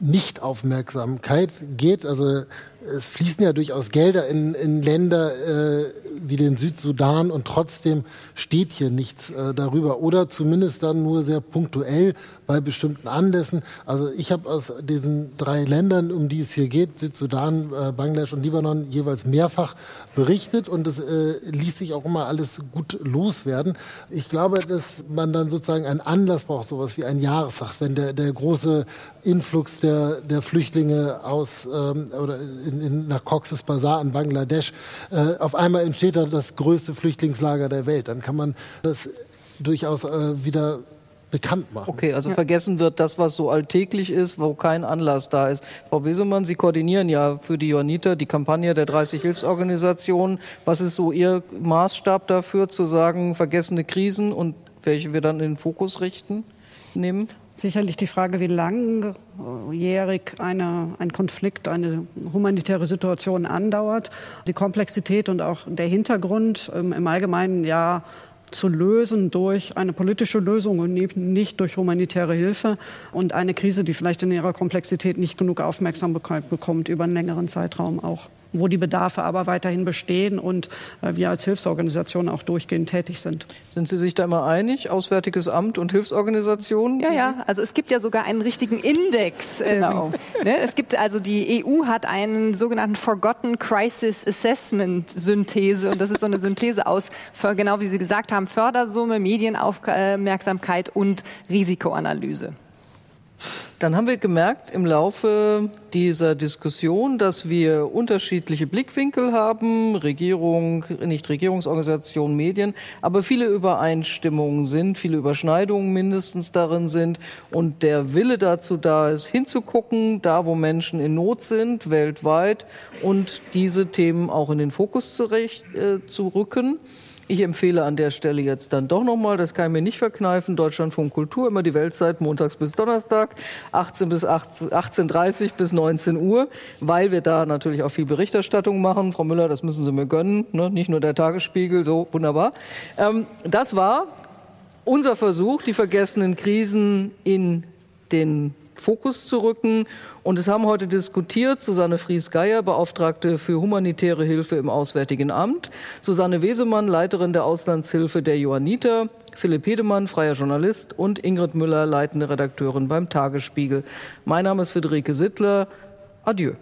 Nichtaufmerksamkeit geht. Also es fließen ja durchaus Gelder in, in Länder äh, wie den Südsudan und trotzdem steht hier nichts äh, darüber oder zumindest dann nur sehr punktuell bei bestimmten Anlässen. Also ich habe aus diesen drei Ländern, um die es hier geht, Südsudan, äh, Bangladesch und Libanon, jeweils mehrfach berichtet und es äh, ließ sich auch immer alles gut loswerden. Ich glaube, dass man dann sozusagen einen Anlass braucht, sowas wie ein Jahrestag, wenn der, der große Influx der, der Flüchtlinge aus ähm, oder in, in, nach Cox's Bazar in Bangladesch, äh, auf einmal entsteht da das größte Flüchtlingslager der Welt. Dann kann man das durchaus äh, wieder bekannt machen. Okay, also vergessen wird das, was so alltäglich ist, wo kein Anlass da ist. Frau Wesemann, Sie koordinieren ja für die Johanniter die Kampagne der 30 Hilfsorganisationen. Was ist so Ihr Maßstab dafür, zu sagen, vergessene Krisen und welche wir dann in den Fokus richten, nehmen? Sicherlich die Frage, wie langjährig eine, ein Konflikt, eine humanitäre Situation andauert. Die Komplexität und auch der Hintergrund ähm, im Allgemeinen ja zu lösen durch eine politische Lösung und nicht durch humanitäre Hilfe und eine Krise, die vielleicht in ihrer Komplexität nicht genug Aufmerksamkeit bekommt über einen längeren Zeitraum auch wo die Bedarfe aber weiterhin bestehen und äh, wir als Hilfsorganisation auch durchgehend tätig sind. Sind Sie sich da immer einig, Auswärtiges Amt und Hilfsorganisationen? Ja, ja, also es gibt ja sogar einen richtigen Index. Genau. Ähm, ne? Es gibt also die EU hat einen sogenannten Forgotten Crisis Assessment Synthese und das ist so eine Synthese aus, für, genau wie Sie gesagt haben, Fördersumme, Medienaufmerksamkeit und Risikoanalyse. Dann haben wir gemerkt im Laufe dieser Diskussion, dass wir unterschiedliche Blickwinkel haben, Regierung, nicht Regierungsorganisation, Medien, aber viele Übereinstimmungen sind, viele Überschneidungen mindestens darin sind und der Wille dazu da ist, hinzugucken, da wo Menschen in Not sind, weltweit und diese Themen auch in den Fokus zurecht, äh, zu rücken. Ich empfehle an der Stelle jetzt dann doch nochmal, das kann ich mir nicht verkneifen, Deutschlandfunk Kultur, immer die Weltzeit, montags bis Donnerstag, 18 bis 18.30 bis 19 Uhr, weil wir da natürlich auch viel Berichterstattung machen. Frau Müller, das müssen Sie mir gönnen, ne? nicht nur der Tagesspiegel, so wunderbar. Ähm, das war unser Versuch, die vergessenen Krisen in den Fokus zu rücken. Und es haben heute diskutiert Susanne Fries-Geier, Beauftragte für humanitäre Hilfe im Auswärtigen Amt, Susanne Wesemann, Leiterin der Auslandshilfe der Johanniter, Philipp Hedemann, freier Journalist und Ingrid Müller, leitende Redakteurin beim Tagesspiegel. Mein Name ist Friederike Sittler. Adieu.